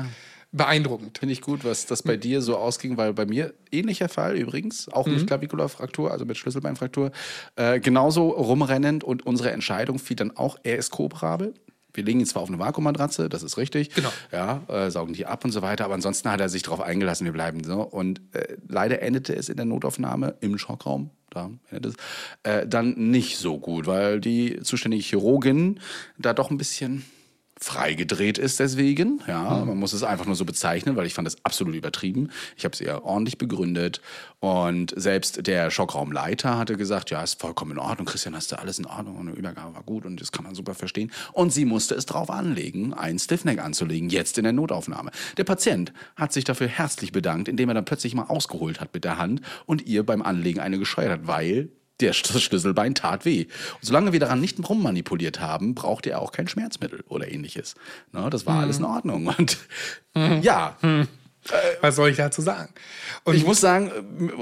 Beeindruckend. Finde ich gut, was das bei dir so ausging, weil bei mir ähnlicher Fall übrigens, auch Mhm. mit Klavikularfraktur, also mit Schlüsselbeinfraktur, äh, genauso rumrennend und unsere Entscheidung fiel dann auch, er ist kooperabel. Wir legen ihn zwar auf eine Vakuummatratze, das ist richtig. Genau. Ja, äh, saugen die ab und so weiter, aber ansonsten hat er sich darauf eingelassen, wir bleiben so. Und äh, leider endete es in der Notaufnahme im Schockraum, da endet es, äh, dann nicht so gut, weil die zuständige Chirurgin da doch ein bisschen freigedreht ist deswegen. Ja, man muss es einfach nur so bezeichnen, weil ich fand das absolut übertrieben. Ich habe es eher ordentlich begründet und selbst der Schockraumleiter hatte gesagt, ja, ist vollkommen in Ordnung, Christian, hast du alles in Ordnung und eine Übergabe war gut und das kann man super verstehen. Und sie musste es drauf anlegen, einen Stiffneck anzulegen, jetzt in der Notaufnahme. Der Patient hat sich dafür herzlich bedankt, indem er dann plötzlich mal ausgeholt hat mit der Hand und ihr beim Anlegen eine gescheuert hat, weil der Schlüsselbein tat weh. Und solange wir daran nicht rummanipuliert haben, brauchte er auch kein Schmerzmittel oder ähnliches. Ne, das war alles in Ordnung. Und ja, Was soll ich dazu sagen? Und ich muss sagen,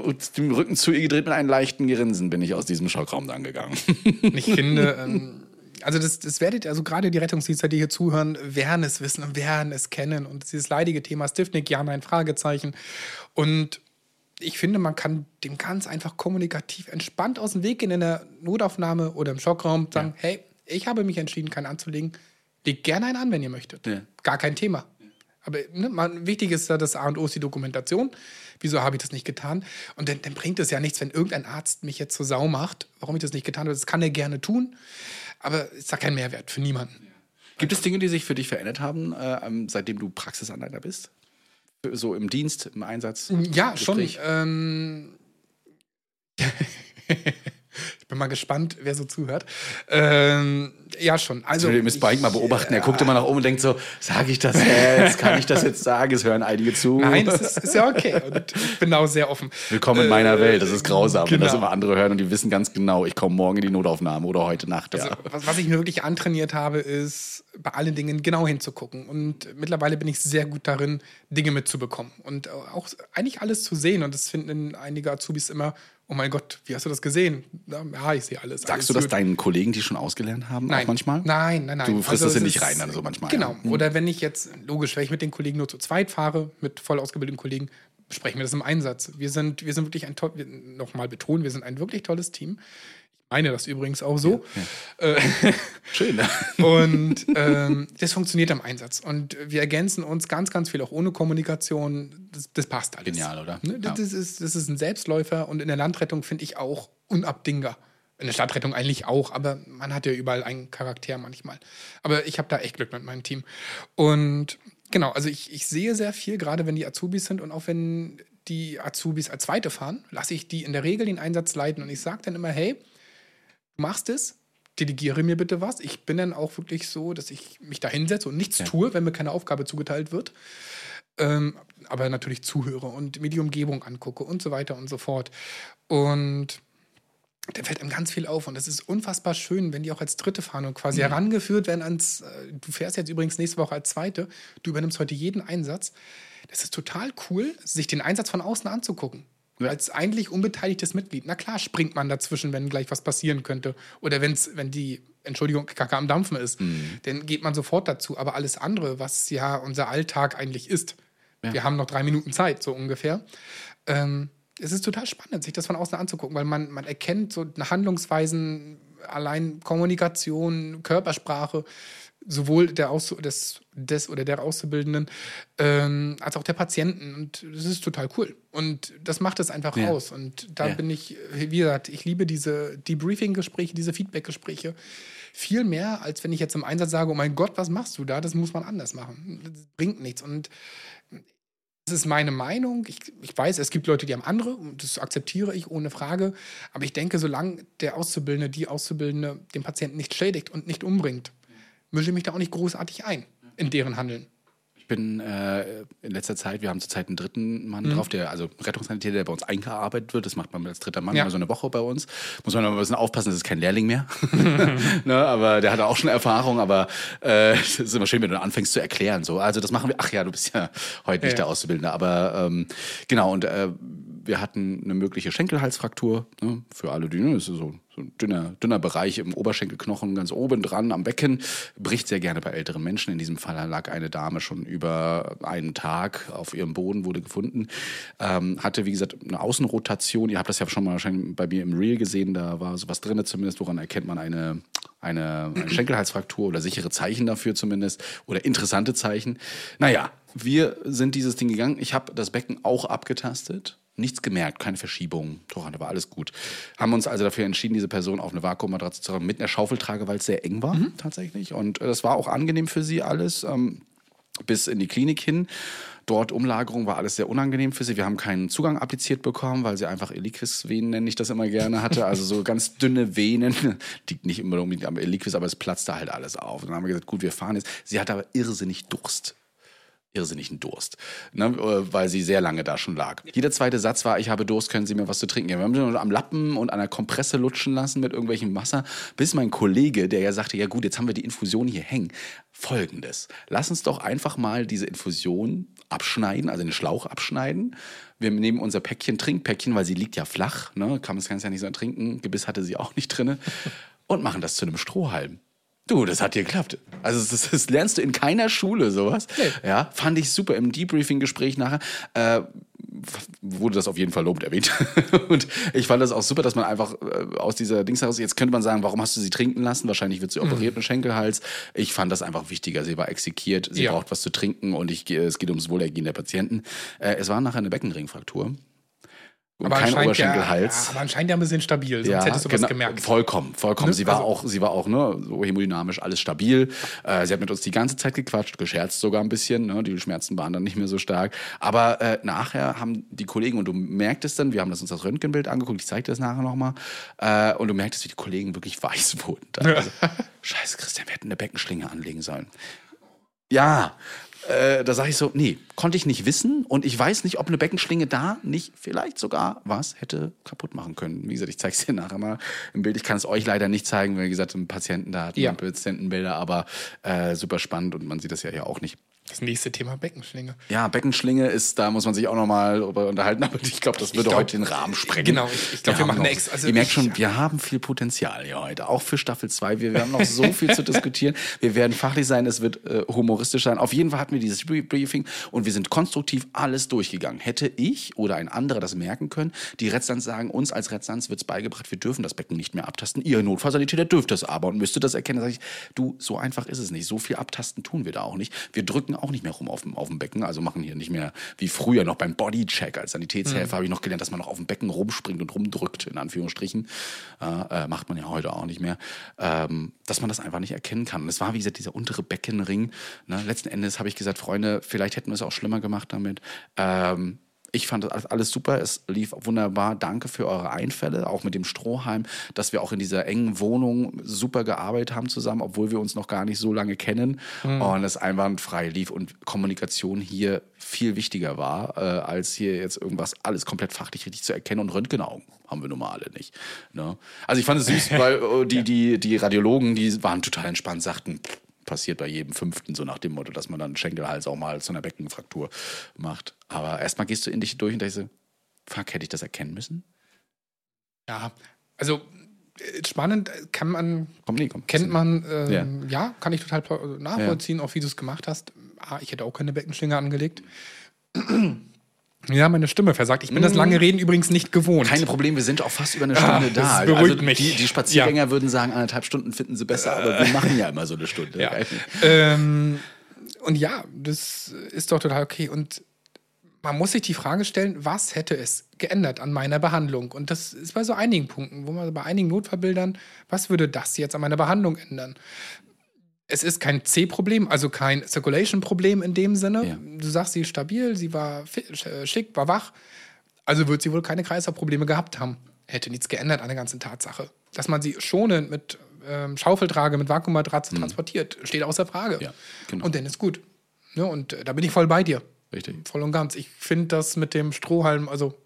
mit dem Rücken zu ihr gedreht mit einem leichten Grinsen bin ich aus diesem Schockraum dann gegangen. ich finde, ähm, also das, das werdet, also gerade die Rettungsdienste, die hier zuhören, werden es wissen und werden es kennen. Und dieses leidige Thema Stiffnick, ja, nein, Fragezeichen. Und ich finde, man kann dem ganz einfach kommunikativ entspannt aus dem Weg gehen in der Notaufnahme oder im Schockraum, sagen, hey, ich habe mich entschieden, keinen anzulegen. Legt gerne einen an, wenn ihr möchtet. Ja. Gar kein Thema. Aber ne, man, wichtig ist ja, das A und O ist die Dokumentation. Wieso habe ich das nicht getan? Und dann, dann bringt es ja nichts, wenn irgendein Arzt mich jetzt zur Sau macht, warum ich das nicht getan habe. Das kann er gerne tun, aber es ist ja kein Mehrwert für niemanden. Gibt es Dinge, die sich für dich verändert haben, äh, ähm, seitdem du Praxisanleiter bist? So im Dienst, im Einsatz? Ja, schon. Gespräch? Ähm, ich bin mal gespannt, wer so zuhört. Ähm, ja, schon. Also, Also, ihr müsst Bike mal beobachten. Er guckt immer nach oben und denkt so: Sage ich das jetzt? Kann ich das jetzt sagen? Es hören einige zu. Nein, das ist, ist ja okay. Und ich bin auch sehr offen. Willkommen in meiner Welt. Das ist grausam, wenn das genau. immer andere hören und die wissen ganz genau, ich komme morgen in die Notaufnahme oder heute Nacht. Ja. Also, was, was ich mir wirklich antrainiert habe, ist, bei allen Dingen genau hinzugucken. Und mittlerweile bin ich sehr gut darin, Dinge mitzubekommen und auch eigentlich alles zu sehen. Und das finden einige Azubis immer, oh mein Gott, wie hast du das gesehen? Ja, ich sehe alles. alles Sagst du das gut. deinen Kollegen, die schon ausgelernt haben, auch manchmal? Nein, nein, nein. Du frisst Also das ist- rein, dann so manchmal. Genau. Ja. Hm. Oder wenn ich jetzt, logisch, wenn ich mit den Kollegen nur zu zweit fahre, mit voll ausgebildeten Kollegen, besprechen wir das im Einsatz. Wir sind, wir sind wirklich ein toll, nochmal betonen, wir sind ein wirklich tolles Team. Ich meine das übrigens auch so. Äh, Schön. Ne? und ähm, das funktioniert am Einsatz. Und wir ergänzen uns ganz, ganz viel auch ohne Kommunikation. Das, das passt alles. Genial, oder? Ne? Ja. Das, ist, das ist ein Selbstläufer und in der Landrettung finde ich auch unabdingbar. In der Stadtrettung eigentlich auch, aber man hat ja überall einen Charakter manchmal. Aber ich habe da echt Glück mit meinem Team. Und genau, also ich, ich sehe sehr viel, gerade wenn die Azubis sind und auch wenn die Azubis als Zweite fahren, lasse ich die in der Regel den Einsatz leiten und ich sage dann immer, hey, du machst es, delegiere mir bitte was. Ich bin dann auch wirklich so, dass ich mich da hinsetze und nichts tue, wenn mir keine Aufgabe zugeteilt wird. Ähm, aber natürlich zuhöre und mir die Umgebung angucke und so weiter und so fort. Und da fällt einem ganz viel auf und es ist unfassbar schön, wenn die auch als Dritte fahren und quasi herangeführt werden ans, äh, du fährst jetzt übrigens nächste Woche als Zweite, du übernimmst heute jeden Einsatz. Das ist total cool, sich den Einsatz von außen anzugucken. Als eigentlich unbeteiligtes Mitglied. Na klar, springt man dazwischen, wenn gleich was passieren könnte. Oder wenn's, wenn die, Entschuldigung, Kacke am Dampfen ist, dann geht man sofort dazu. Aber alles andere, was ja unser Alltag eigentlich ist, wir haben noch drei Minuten Zeit, so ungefähr. Ähm, es ist total spannend, sich das von außen anzugucken, weil man, man erkennt so Handlungsweisen, allein Kommunikation, Körpersprache, sowohl der Aus des, des oder der Auszubildenden ähm, als auch der Patienten. Und das ist total cool. Und das macht es einfach Ja. aus. Und da Ja. bin ich, wie gesagt, ich liebe diese Debriefing-Gespräche, diese Feedback-Gespräche viel mehr, als wenn ich jetzt im Einsatz sage, oh mein Gott, was machst du da? Das muss man anders machen. Das bringt nichts. Und das ist meine Meinung. Ich, ich weiß, es gibt Leute, die haben andere, und das akzeptiere ich ohne Frage. Aber ich denke, solange der Auszubildende, die Auszubildende den Patienten nicht schädigt und nicht umbringt, mische ich mich da auch nicht großartig ein in deren Handeln. Ich bin äh, in letzter Zeit, wir haben zurzeit einen dritten Mann Mhm. drauf, der, also Rettungssanitäter, der bei uns eingearbeitet wird. Das macht man als dritter Mann Ja. immer so eine Woche bei uns. Muss man noch ein bisschen aufpassen, das ist kein Lehrling mehr. ne, aber der hat auch schon Erfahrung, aber äh, es ist immer schön, wenn du anfängst zu erklären. So. Also das machen wir, ach ja, du bist ja heute nicht Ja. der Auszubildende, aber ähm, genau, und äh, wir hatten eine mögliche Schenkelhalsfraktur. Ne, für alle, die, ne, ist so, so ein dünner, dünner Bereich im Oberschenkelknochen, ganz oben dran am Becken. Bricht sehr gerne bei älteren Menschen. In diesem Fall lag eine Dame schon über einen Tag auf ihrem Boden, wurde gefunden. Ähm, hatte, wie gesagt, eine Außenrotation. Ihr habt das ja schon mal wahrscheinlich bei mir im Reel gesehen. Da war sowas drin zumindest. Woran erkennt man eine, eine, eine Schenkelhalsfraktur oder sichere Zeichen dafür zumindest oder interessante Zeichen. Naja, wir sind dieses Ding gegangen. Ich habe das Becken auch abgetastet. Nichts gemerkt, keine Verschiebung. Da war alles gut. Haben uns also dafür entschieden, diese Person auf eine Vakuummatratze zu haben mit einer Schaufeltrage, weil es sehr eng war tatsächlich. Und äh, das war auch angenehm für sie alles. Ähm, bis in die Klinik hin. Dort Umlagerung war alles sehr unangenehm für sie. Wir haben keinen Zugang appliziert bekommen, weil sie einfach Eliquis-Venen, nenne ich das immer gerne, hatte. Also so ganz dünne Venen. Liegt nicht immer unbedingt am Eliquis, aber es platzte halt alles auf. Und dann haben wir gesagt, gut, wir fahren jetzt. Sie hatte aber irrsinnig Durst irrsinnigen Durst, ne, äh, weil sie sehr lange da schon lag. Jeder zweite Satz war, ich habe Durst, können Sie mir was zu trinken geben? Wir haben sie nur am Lappen und an der Kompresse lutschen lassen mit irgendwelchem Wasser, bis mein Kollege, der ja sagte, ja gut, jetzt haben wir die Infusion hier hängen. Folgendes, lass uns doch einfach mal diese Infusion abschneiden, also den Schlauch abschneiden. Wir nehmen unser Päckchen, Trinkpäckchen, weil sie liegt ja flach, ne, kann man es ja nicht so trinken, Gebiss hatte sie auch nicht drinne, und machen das zu einem Strohhalm. Du, das hat dir geklappt. Also das, das lernst du in keiner Schule sowas. Ja, fand ich super im Debriefing-Gespräch nachher. Äh, wurde das auf jeden Fall lobend erwähnt. und ich fand das auch super, dass man einfach äh, aus dieser Dings heraus, jetzt könnte man sagen, warum hast du sie trinken lassen? Wahrscheinlich wird sie operiert mit Schenkelhals. Ich fand das einfach wichtiger. Sie war exekiert, sie Ja. braucht was zu trinken und ich, es geht ums Wohlergehen der Patienten. Äh, es war nachher eine Beckenringfraktur. Und Aber kein ja, Oberschenkelhals. ja, aber anscheinend ja ein bisschen stabil, sonst hättest du was genau, gemerkt. Vollkommen, vollkommen. Ne? Sie war Also- auch, sie war auch ne, so hemodynamisch alles stabil. Äh, sie hat mit uns die ganze Zeit gequatscht, gescherzt sogar ein bisschen. Ne? Die Schmerzen waren dann nicht mehr so stark. Aber äh, nachher haben die Kollegen und du merktest dann, wir haben das uns das Röntgenbild angeguckt. Ich zeige dir das nachher noch mal. Äh, und du merktest, wie die Kollegen wirklich weiß wurden. Also, Scheiße, Christian, wir hätten eine Beckenschlinge anlegen sollen. Ja, äh, da sage ich so, nee, konnte ich nicht wissen und ich weiß nicht, ob eine Beckenschlinge da nicht vielleicht sogar was hätte kaputt machen können. Wie gesagt, ich zeige es dir nachher mal im Bild. Ich kann es euch leider nicht zeigen, weil wie gesagt, im Patientendaten Ja. und Patientenbilder, aber äh, super spannend und man sieht das ja hier auch nicht. Das nächste Thema Beckenschlinge. Ja, Beckenschlinge ist, da muss man sich auch nochmal drüber unterhalten, aber ich glaube, das würde glaub- heute den Rahmen sprengen. Genau, ich- ich glaub, wir haben machen Ex- also Ihr merkt schon, wir haben viel Potenzial hier heute, auch für Staffel 2. Wir, wir haben noch so viel zu diskutieren. Wir werden fachlich sein, es wird äh, humoristisch sein. Auf jeden Fall hatten wir dieses Brie- Briefing und wir sind konstruktiv alles durchgegangen. Hätte ich oder ein anderer das merken können, die Retzlands sagen, uns als Retzlands wird es beigebracht, wir dürfen das Becken nicht mehr abtasten. Ihr Notfallsanitäter dürft das aber und müsste das erkennen. Da sage ich, du, so einfach ist es nicht. So viel abtasten tun wir da auch nicht. Wir drücken auch nicht mehr rum auf dem, auf dem Becken, also machen hier nicht mehr wie früher noch beim Bodycheck als Sanitätshelfer habe ich noch gelernt, dass man noch auf dem Becken rumspringt und rumdrückt, in Anführungsstrichen. Äh, macht man ja heute auch nicht mehr. Ähm, dass man das einfach nicht erkennen kann. Und es war, wie gesagt, dieser untere Beckenring. Ne? Letzten Endes habe ich gesagt, Freunde, vielleicht hätten wir es auch schlimmer gemacht damit. Ähm, ich fand das alles super, es lief wunderbar. Danke für eure Einfälle, auch mit dem Strohhalm, dass wir auch in dieser engen Wohnung super gearbeitet haben zusammen, obwohl wir uns noch gar nicht so lange kennen und es einwandfrei lief und Kommunikation hier viel wichtiger war, äh, als hier jetzt irgendwas alles komplett fachlich richtig zu erkennen und Röntgenaugen haben wir nun mal alle nicht. Ne? Also ich fand es süß, weil äh, die, die, die Radiologen, die waren total entspannt, sagten, pff, passiert bei jedem Fünften, so nach dem Motto, dass man dann Schenkelhals auch mal zu einer Beckenfraktur macht. Aber erstmal gehst du in dich durch und denkst so, fuck, hätte ich das erkennen müssen? Ja, also äh, spannend äh, kann man, Komm, nee, komm. kennt man, ähm, Ja. ja. kann ich total nachvollziehen, auch wie du es gemacht hast. Ah, ich hätte auch keine Beckenschlinge angelegt. Ja, meine Stimme versagt. Ich bin das lange Reden übrigens nicht gewohnt. Keine Probleme, wir sind auch fast über eine Stunde Ah, da. das beruhigt also mich. Die, die Spaziergänger würden sagen, anderthalb Stunden finden sie besser, aber wir machen ja immer so eine Stunde. Ja. ähm, und ja, das ist doch total okay. Und man muss sich die Frage stellen, was hätte es geändert an meiner Behandlung? Und das ist bei so einigen Punkten, wo man bei einigen Notfallbildern, was würde das jetzt an meiner Behandlung ändern? Es ist kein C-Problem, also kein Circulation-Problem in dem Sinne. Ja. Du sagst, sie ist stabil, sie war äh, schick, war wach. Also wird sie wohl keine Kreislaufprobleme gehabt haben. Hätte nichts geändert an der ganzen Tatsache. Dass man sie schonend mit ähm, Schaufeltrage, mit Vakuummatratze transportiert, steht außer Frage. Mhm. Ja, genau. Und dann ist gut. Ja, und äh, da bin ich voll bei dir. Richtig. Voll und ganz. Ich finde das mit dem Strohhalm, also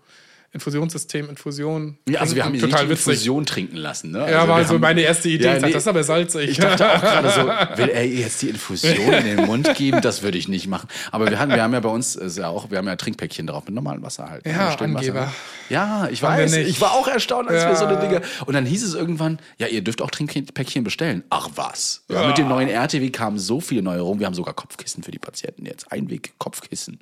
Infusionssystem, Infusion. Ja, also wir haben ihn total witzig. Infusion trinken lassen. Ne? Ja, also war so haben- meine erste Idee. Ja, ich dachte, nee, das ist aber salzig. Ich dachte auch gerade so, will er jetzt die Infusion in den Mund geben? Das würde ich nicht machen. Aber wir, hatten, wir haben ja bei uns ist ja auch, wir haben ja Trinkpäckchen drauf mit normalem Wasser halt. Ja, Mit stillem Angeber. Ja, ich Haben weiß. Ich war auch erstaunt, als wir so eine Ja. Dinge. Und dann hieß es irgendwann, ja, ihr dürft auch Trinkpäckchen bestellen. Ach was. Ja, Mit dem neuen RTW kamen so viele Neuerungen. Wir haben sogar Kopfkissen für die Patienten jetzt. Einweg-Kopfkissen.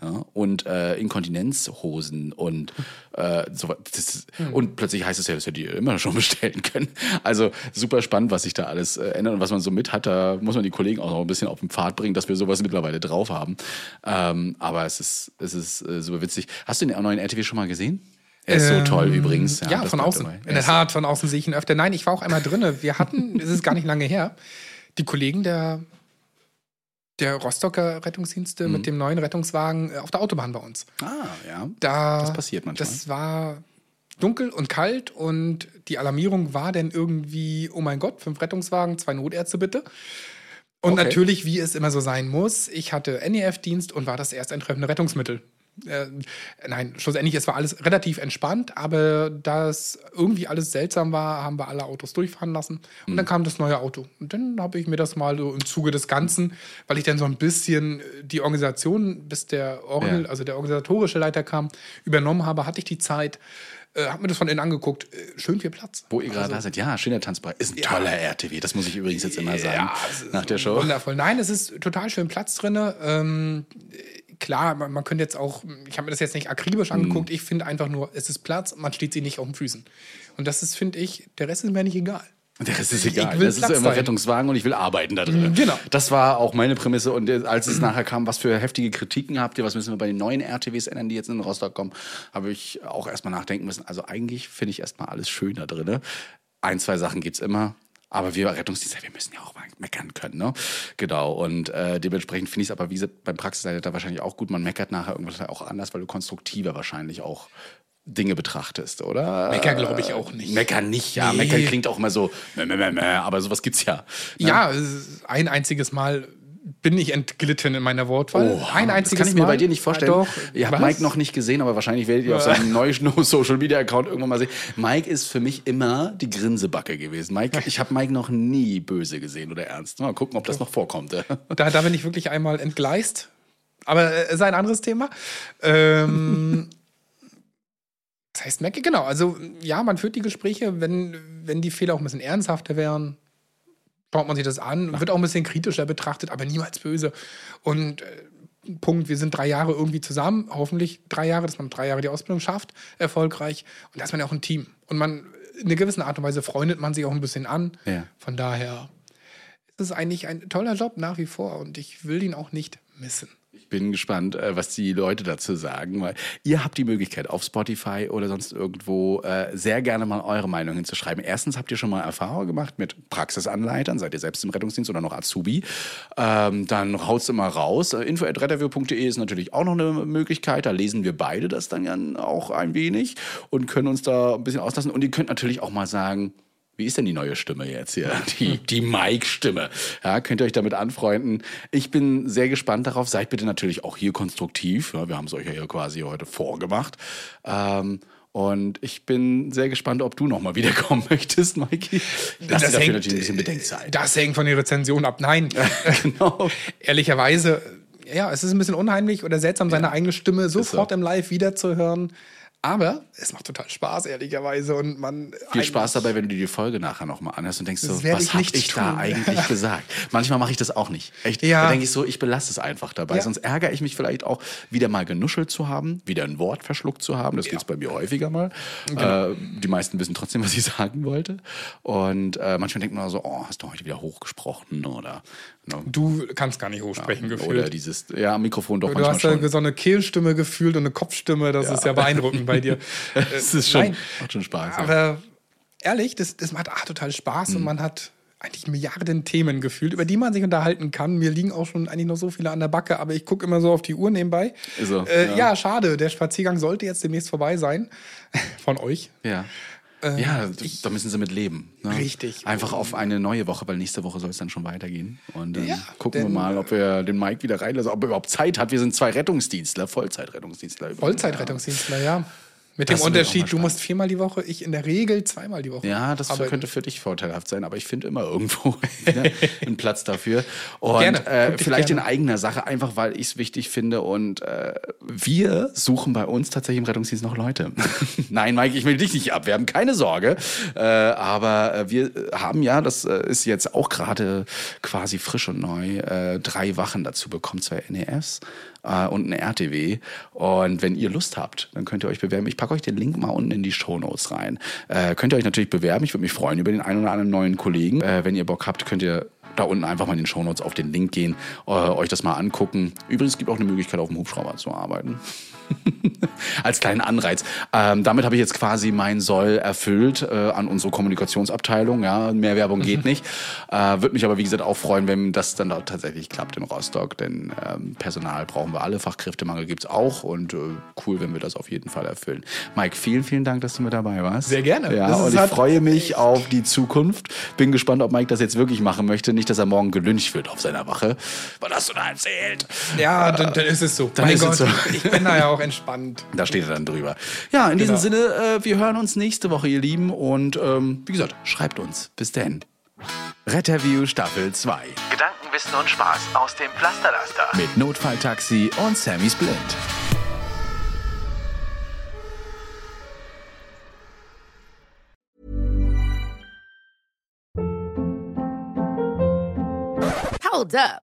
Ja, und äh, Inkontinenzhosen und äh, so. Das ist, Und plötzlich heißt es ja, dass wir die immer schon bestellen können. Also super spannend, was sich da alles äh, ändert und was man so mit hat. Da muss man die Kollegen auch noch ein bisschen auf den Pfad bringen, dass wir sowas mittlerweile drauf haben. Ähm, aber es ist, es ist äh, super witzig. Hast du den neuen RTW schon mal gesehen? Er ist so toll übrigens. Ähm, Ja, das von außen. dabei. In Er der Tat, von außen sehe ich ihn öfter. Nein, ich war auch einmal drinne. Wir hatten, es ist gar nicht lange her, die Kollegen der, der Rostocker Rettungsdienste Mhm. mit dem neuen Rettungswagen äh, auf der Autobahn bei uns. Ah, ja. Da, Das passiert manchmal. Das war dunkel und kalt und die Alarmierung war dann irgendwie, oh mein Gott, fünf Rettungswagen, zwei Notärzte bitte. Und Okay. natürlich, wie es immer so sein muss, ich hatte NEF-Dienst und war das erst eintreffende Rettungsmittel. Äh, nein, schlussendlich, es war alles relativ entspannt, aber da es irgendwie alles seltsam war, haben wir alle Autos durchfahren lassen. Und Mhm. dann kam das neue Auto. Und dann habe ich mir das mal so im Zuge des Ganzen, weil ich dann so ein bisschen die Organisation, bis der Orgel, Ja. also der organisatorische Leiter kam, übernommen habe, hatte ich die Zeit, äh, habe mir das von innen angeguckt. Äh, schön viel Platz. Wo ihr gerade Also, da seid, ja, schöner Tanzbereich. Ist ein Ja. toller RTW, das muss ich übrigens jetzt immer sagen. Ja, nach der Show. Wundervoll. Nein, es ist total schön Platz drin. Ähm, klar, man, man könnte jetzt auch, ich habe mir das jetzt nicht Mhm. akribisch angeguckt, ich finde einfach nur, es ist Platz, man steht sie nicht auf den Füßen. Und das ist, finde ich, der Rest ist mir nicht egal. Der Rest ist egal. Ich will das ist Platz immer dahin. Rettungswagen und ich will arbeiten da drin. Genau. Das war auch meine Prämisse. Und als es nachher kam, was für heftige Kritiken habt ihr, was müssen wir bei den neuen RTWs ändern, die jetzt in Rostock kommen, habe ich auch erstmal nachdenken müssen. Also eigentlich finde ich erstmal alles schön da drin. Ein, zwei Sachen gibt's immer. Aber wir Rettungsdienstler, wir müssen ja auch mal meckern können, ne? Genau. Und äh, dementsprechend finde ich es aber wie gesagt, beim Praxisleiter wahrscheinlich auch gut. Man meckert nachher irgendwas auch anders, weil du konstruktiver wahrscheinlich auch Dinge betrachtest, oder? Meckern glaube ich auch nicht. Meckern nicht, ja. Nee. Meckern klingt auch immer so, mäh, mäh, mäh, aber sowas gibt's ja. ne? Ja, ein einziges Mal bin ich entglitten in meiner Wortwahl. Oh, ein das einziges kann ich mir Mal. bei dir nicht vorstellen. Doch. Ihr habt Was? Mike noch nicht gesehen, aber wahrscheinlich werdet ihr auf seinem neuen Social Media Account irgendwann mal sehen. Mike ist für mich immer die Grinsebacke gewesen. Mike, ich habe Mike noch nie böse gesehen oder ernst. Mal gucken, ob das noch vorkommt. Da, da bin ich wirklich einmal entgleist. Aber äh, ist ein anderes Thema. Ähm, das heißt, Mac, genau. Also, ja, man führt die Gespräche, wenn, wenn die Fehler auch ein bisschen ernsthafter wären, schaut man sich das an, wird auch ein bisschen kritischer betrachtet, aber niemals böse. Und äh, Punkt, wir sind drei Jahre irgendwie zusammen, hoffentlich drei Jahre, dass man drei Jahre die Ausbildung schafft, erfolgreich. Und da ist man ja auch ein Team. Und man, in einer gewissen Art und Weise freundet man sich auch ein bisschen an. Ja. Von daher ist es eigentlich ein toller Job nach wie vor und ich will ihn auch nicht missen. Ich bin gespannt, äh, was die Leute dazu sagen, weil ihr habt die Möglichkeit auf Spotify oder sonst irgendwo äh, sehr gerne mal eure Meinung hinzuschreiben. Erstens habt ihr schon mal Erfahrung gemacht mit Praxisanleitern, seid ihr selbst im Rettungsdienst oder noch Azubi, ähm, dann haut's immer raus. Äh, info@retterview.de ist natürlich auch noch eine Möglichkeit, da lesen wir beide das dann ja auch ein wenig und können uns da ein bisschen auslassen und ihr könnt natürlich auch mal sagen, wie ist denn die neue Stimme jetzt hier? Die, die Mike-Stimme. Ja, könnt ihr euch damit anfreunden. Ich bin sehr gespannt darauf. Seid bitte natürlich auch hier konstruktiv. Ja, wir haben es euch ja hier quasi heute vorgemacht. Ähm, und ich bin sehr gespannt, ob du nochmal wiederkommen möchtest, Mikey. Das, ist dafür natürlich ein bisschen Bedenkzeit. Das hängt von der Rezension ab. Nein, genau. ehrlicherweise, ja, es ist ein bisschen unheimlich oder seltsam, seine eigene Stimme sofort im Live wiederzuhören. Aber es macht total Spaß, ehrlicherweise. Und man Viel Spaß dabei, wenn du dir die Folge nachher nochmal anhörst und denkst so, was ich habe nicht ich da eigentlich gesagt? Manchmal mache ich das auch nicht. Echt? Ja. Da denke ich so, ich belasse es einfach dabei. Ja. Sonst ärgere ich mich vielleicht auch, wieder mal genuschelt zu haben, wieder ein Wort verschluckt zu haben. Das gibt's bei mir häufiger mal. Genau. Äh, die meisten wissen trotzdem, was ich sagen wollte. Und äh, manchmal denkt man so, oh, hast du heute wieder hochgesprochen oder ne, Du kannst gar nicht hochsprechen, oder gefühlt. dieses, ja, Mikrofon doch Du manchmal hast schon. ja so eine Kehlstimme gefühlt und eine Kopfstimme. Das ist ja beeindruckend bei dir. Das ist schon, Nein. macht schon Spaß. ja. Aber ehrlich, das, das macht ach, total Spaß Mhm. und man hat eigentlich Milliarden Themen gefühlt, über die man sich unterhalten kann. Mir liegen auch schon eigentlich noch so viele an der Backe, aber ich gucke immer so auf die Uhr nebenbei. So, äh, ja. ja. schade. Der Spaziergang sollte jetzt demnächst vorbei sein. Von euch. Ja. Ja, da müssen sie mit leben. Ne? Ähm, Richtig. Einfach auf eine neue Woche, weil nächste Woche soll es dann schon weitergehen. Und dann Ja, gucken wir denn- mal, ob wir den Mike wieder reinlassen, ob er überhaupt Zeit hat. Wir sind zwei Rettungsdienstler, Vollzeitrettungsdienstler. Vollzeitrettungsdienstler, ja. Mit Das dem Unterschied, du musst viermal die Woche, ich in der Regel zweimal die Woche. Ja, das Aber könnte für dich vorteilhaft sein, aber ich finde immer irgendwo ne, einen Platz dafür. Und Gerne, äh, vielleicht gerne. in eigener Sache, einfach weil ich es wichtig finde. Und äh, wir suchen bei uns tatsächlich im Rettungsdienst noch Leute. Nein, Mike, ich will dich nicht abwerben, keine Sorge. Äh, aber äh, wir haben ja, das äh, ist jetzt auch gerade quasi frisch und neu, äh, drei Wachen dazu bekommen, zwei NEFs äh, und eine RTW. Und wenn ihr Lust habt, dann könnt ihr euch bewerben. Ich packe euch den Link mal unten in die Shownotes rein. Äh, könnt ihr euch natürlich bewerben. Ich würde mich freuen über den einen oder anderen neuen Kollegen. Äh, wenn ihr Bock habt, könnt ihr da unten einfach mal in den Shownotes auf den Link gehen, äh, euch das mal angucken. Übrigens gibt auch eine Möglichkeit, auf dem Hubschrauber zu arbeiten. Als kleinen Anreiz. Ähm, damit habe ich jetzt quasi mein Soll erfüllt äh, an unsere Kommunikationsabteilung. Ja, mehr Werbung geht nicht. Äh, Würde mich aber, wie gesagt, auch freuen, wenn das dann da tatsächlich klappt in Rostock. Denn ähm, Personal brauchen wir alle, Fachkräftemangel gibt's auch. Und äh, cool, wenn wir das auf jeden Fall erfüllen. Mike, vielen, vielen Dank, dass du mit dabei warst. Sehr gerne. Ja, Das und ich halt- freue mich auf die Zukunft. Bin gespannt, ob Mike das jetzt wirklich machen möchte. Nicht, dass er morgen gelüncht wird auf seiner Wache. Was hast du da erzählt? Ja, dann, dann ist es so. dann mein ist es Gott, so. ich bin da ja auch entspannt. Da steht er dann drüber. Ja, in diesem Genau. Sinne, äh, wir hören uns nächste Woche, ihr Lieben. Und ähm, wie gesagt, schreibt uns. Bis denn. Retterview Staffel 2 Gedanken, Wissen und Spaß aus dem Pflasterlaster. mit Notfalltaxi und Sammy Splint. Hold up.